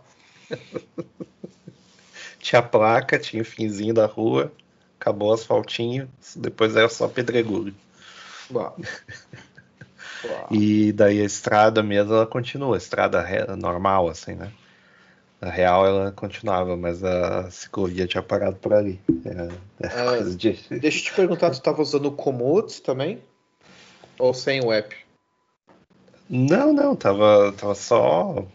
[laughs] tinha placa, tinha o finzinho da rua, acabou o asfaltinho, depois era só pedregulho. Boa. [laughs] E daí a estrada mesmo, ela continua, estrada normal, assim, né? A real ela continuava, mas a ciclovia tinha parado por ali. É, é de... Deixa eu te perguntar, tu estava usando o Komoot também? Ou sem o app? Não, não, tava, tava só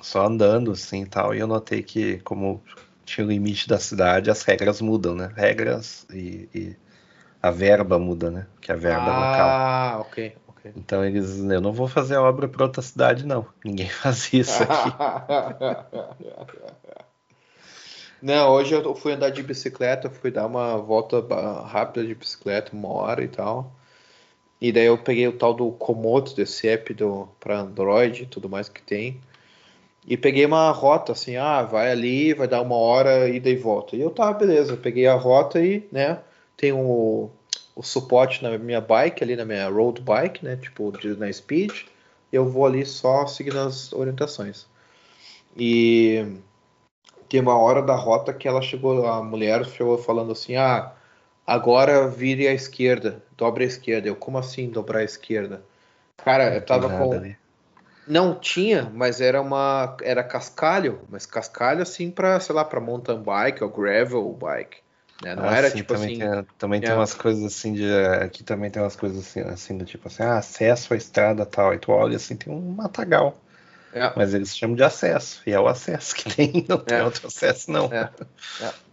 só andando assim e tal, e eu notei que como tinha o limite da cidade, as regras mudam, né? Regras e, e a verba muda, né? Que a verba ah, é local. Ah, ok, ok. Então eles, eu não vou fazer obra para outra cidade, não. Ninguém [laughs] faz isso aqui. [laughs] não, hoje eu fui andar de bicicleta, fui dar uma volta rápida de bicicleta, uma hora e tal. E daí eu peguei o tal do Komodo, desse app do, para Android e tudo mais que tem. E peguei uma rota assim, ah, vai ali, vai dar uma hora, ida e volta. E eu tava, beleza, peguei a rota e, né, tem o, o suporte na minha bike, ali na minha road bike, né, tipo, na speed. Eu vou ali só seguindo as orientações. E tem uma hora da rota que ela chegou, a mulher chegou falando assim, ah, agora vire à esquerda, dobre à esquerda. Eu, como assim dobrar à esquerda? Cara, eu tava com. Ali. Não tinha, mas era uma. Era cascalho, mas cascalho assim para, sei lá, para mountain bike ou gravel bike. Né? Não ah, era sim, tipo também assim. Tem, também é. tem umas coisas assim de. Aqui também tem umas coisas assim, assim do tipo assim, ah, acesso à estrada tal. E tu olha assim, tem um matagal. É. Mas eles chamam de acesso, e é o acesso que tem, [laughs] não tem é. outro acesso, não. É. é.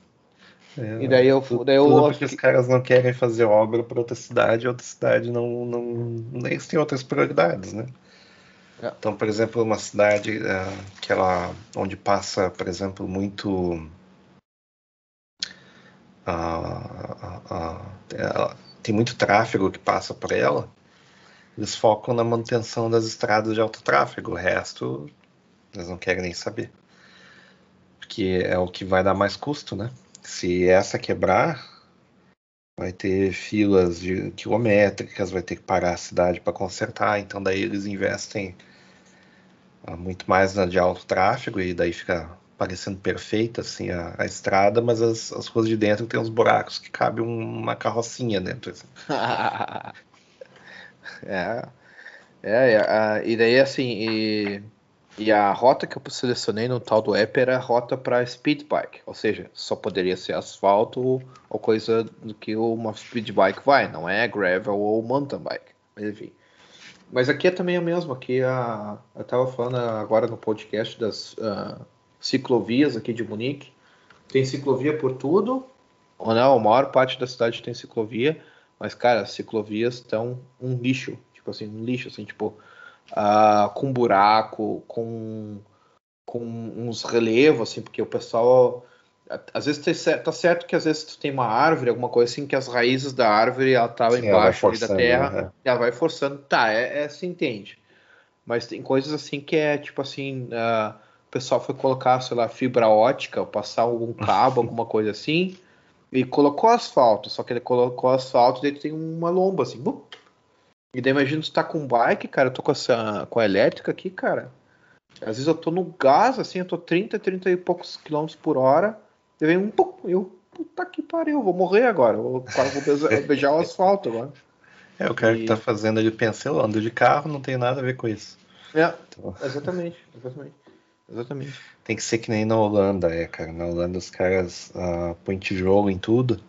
É, e daí eu, daí eu tudo porque os caras não querem fazer obra para outra cidade, outra cidade não, não eles têm outras prioridades, né? Então, por exemplo, uma cidade uh, que ela, onde passa, por exemplo, muito uh, uh, tem muito tráfego que passa por ela, eles focam na manutenção das estradas de alto tráfego, o resto eles não querem nem saber, porque é o que vai dar mais custo, né? Se essa quebrar, vai ter filas de quilométricas, vai ter que parar a cidade para consertar. Então daí eles investem ah, muito mais na de alto tráfego e daí fica parecendo perfeita assim a, a estrada, mas as, as, ruas de dentro tem uns buracos que cabe uma carrocinha dentro. Assim. [laughs] é, é, é, e daí assim, e e a rota que eu selecionei no tal do app era a rota para speed bike, ou seja, só poderia ser asfalto ou coisa do que uma speed bike vai, não é gravel ou mountain bike. Enfim. Mas aqui é também a mesma. Aqui a, eu estava falando agora no podcast das uh, ciclovias aqui de Munique. Tem ciclovia por tudo, ou não? A maior parte da cidade tem ciclovia, mas cara, as ciclovias estão um lixo, tipo assim, um lixo, assim, tipo uh, com buraco, com, com uns relevos, assim, porque o pessoal. Às vezes tá certo que às vezes tu tem uma árvore, alguma coisa assim, que as raízes da árvore ela tava Sim, embaixo ela da terra, né? ela vai forçando. Tá, é, é se entende. Mas tem coisas assim que é tipo assim. Uh, pessoal foi colocar, sei lá, fibra ótica, passar algum [laughs] cabo, alguma coisa assim, e colocou asfalto. Só que ele colocou asfalto e daí tem uma lomba assim. Bum, e daí imagina tu tá com bike, cara, eu tô com, essa, com a elétrica aqui, cara. Às vezes eu tô no gás, assim, eu tô 30, 30 e poucos quilômetros por hora. E vem um pouco, eu, puta que pariu, vou morrer agora. Eu, vou beijar, beijar o asfalto agora. É, o cara e... que tá fazendo ele pensa, eu ando de carro, não tem nada a ver com isso. É, então... exatamente, exatamente. Exatamente. Tem que ser que nem na Holanda, é, cara. Na Holanda os caras uh, põem tijolo em tudo.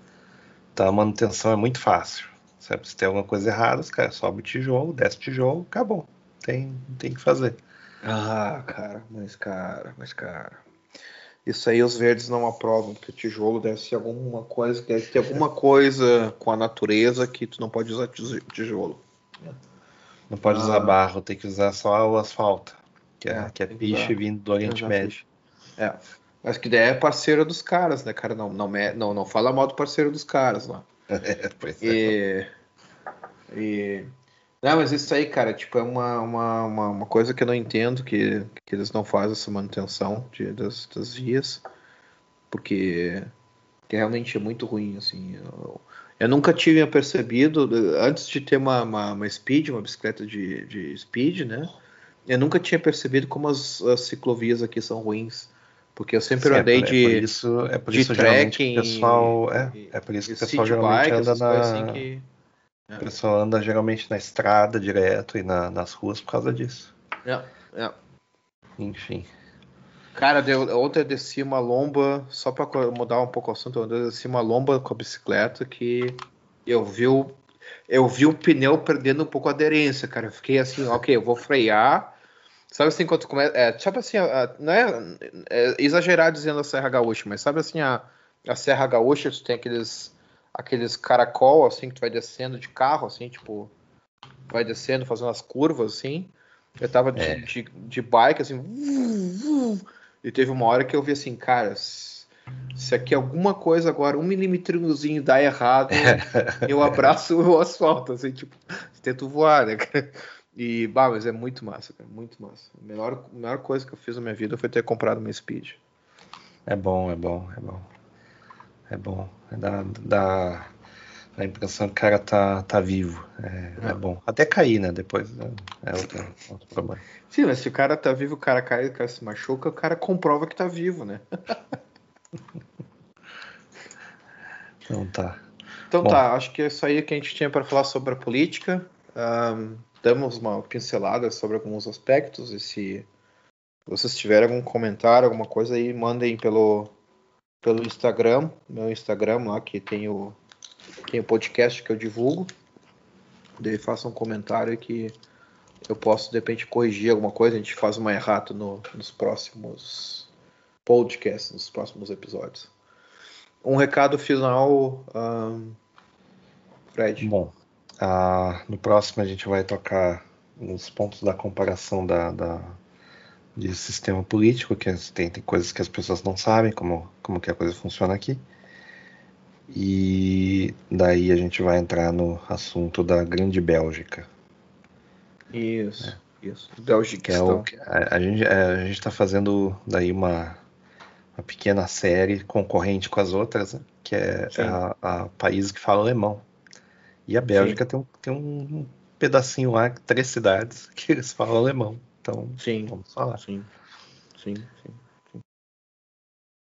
Então a manutenção é muito fácil. Sabe? Se tem alguma coisa errada, os caras sobem o tijolo, desce o tijolo, acabou. Tem, tem que fazer. Ah, cara, mas cara, mas cara. Isso aí os verdes não aprovam, porque o tijolo deve ser alguma coisa, deve ter alguma coisa com a natureza que tu não pode usar tijolo. Não pode ah. usar barro, tem que usar só o asfalto, que é, é que é piche vindo do Oriente Médio. É. Mas que daí é parceiro dos caras, né, cara? Não, não, não, não fala mal do parceiro dos caras lá. [laughs] É, pois é. E, e, Não, mas isso aí, cara, tipo, é uma, uma, uma, uma, coisa que eu não entendo, que, que eles não fazem essa manutenção de, das, das vias, porque que realmente é muito ruim, assim. Eu, eu nunca tinha percebido, antes de ter uma, uma, uma, speed, uma bicicleta de, de speed, né? Eu nunca tinha percebido como as, as ciclovias aqui são ruins. Porque eu sempre Sim, andei é por, de. É por isso, é por isso trekking. O pessoal, é, é por isso que o pessoal geralmente bike, anda na. Assim que... é. O pessoal anda geralmente na estrada direto e na, nas ruas por causa disso. É, é. Enfim. Cara, deu, ontem eu desci uma lomba, só para mudar um pouco o assunto, eu desci uma lomba com a bicicleta que eu vi o, eu vi o pneu perdendo um pouco a aderência, cara. Eu fiquei assim, ok, eu vou frear Sabe assim, quando começa. É, sabe assim, a, não é, é, exagerar dizendo a Serra Gaúcha, mas sabe assim, a, a Serra Gaúcha, tu tem aqueles, aqueles caracol, assim, que tu vai descendo de carro, assim, tipo. vai descendo, fazendo as curvas assim. Eu tava de, é. de, de, bike, assim, e teve uma hora que eu vi assim, cara, se aqui alguma coisa agora, um milímetrozinho dá errado, [laughs] eu abraço o asfalto, assim, tipo, tento voar, né? E, bah, mas é muito massa, cara, muito massa. A melhor, a melhor coisa que eu fiz na minha vida foi ter comprado uma Speed. É bom, é bom, é bom. É bom. É dá, dá a impressão que o cara tá, tá vivo. É, é. é bom. Até cair, né? Depois né? é outro, outro, problema. Sim, mas se o cara tá vivo, o cara cai, o cara se machuca, o cara comprova que tá vivo, né? então tá. Então bom. tá, acho que é isso aí que a gente tinha para falar sobre a política. Um, damos uma pincelada sobre alguns aspectos e se vocês tiverem algum comentário, alguma coisa aí, mandem pelo, pelo Instagram, meu Instagram lá que tem o, tem o podcast que eu divulgo. Daí façam um comentário que eu posso de repente corrigir alguma coisa, a gente faz uma errata no, nos próximos podcasts, nos próximos episódios. Um recado final, um, Fred. Bom, uh, no próximo a gente vai tocar os pontos da comparação da, da de sistema político, que tem, tem coisas que as pessoas não sabem, como, como que a coisa funciona aqui. E daí a gente vai entrar no assunto da Grande Bélgica. Isso, é. isso. Bélgica. É o, a, a, gente é, a gente está fazendo daí uma, uma pequena série concorrente com as outras, né? que é a, a, países que falam alemão. E a Bélgica tem um, tem um pedacinho lá, três cidades, [laughs] que eles falam alemão. Então, sim, vamos falar. Sim, sim, sim. sim.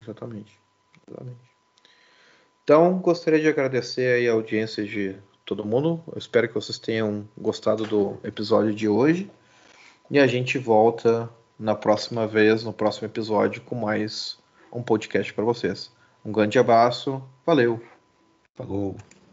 Exatamente. Exatamente. Então, gostaria de agradecer a audiência de todo mundo. Eu espero que vocês tenham gostado do episódio de hoje. E a gente volta na próxima vez, no próximo episódio, com mais um podcast para vocês. Um grande abraço. Valeu. Falou.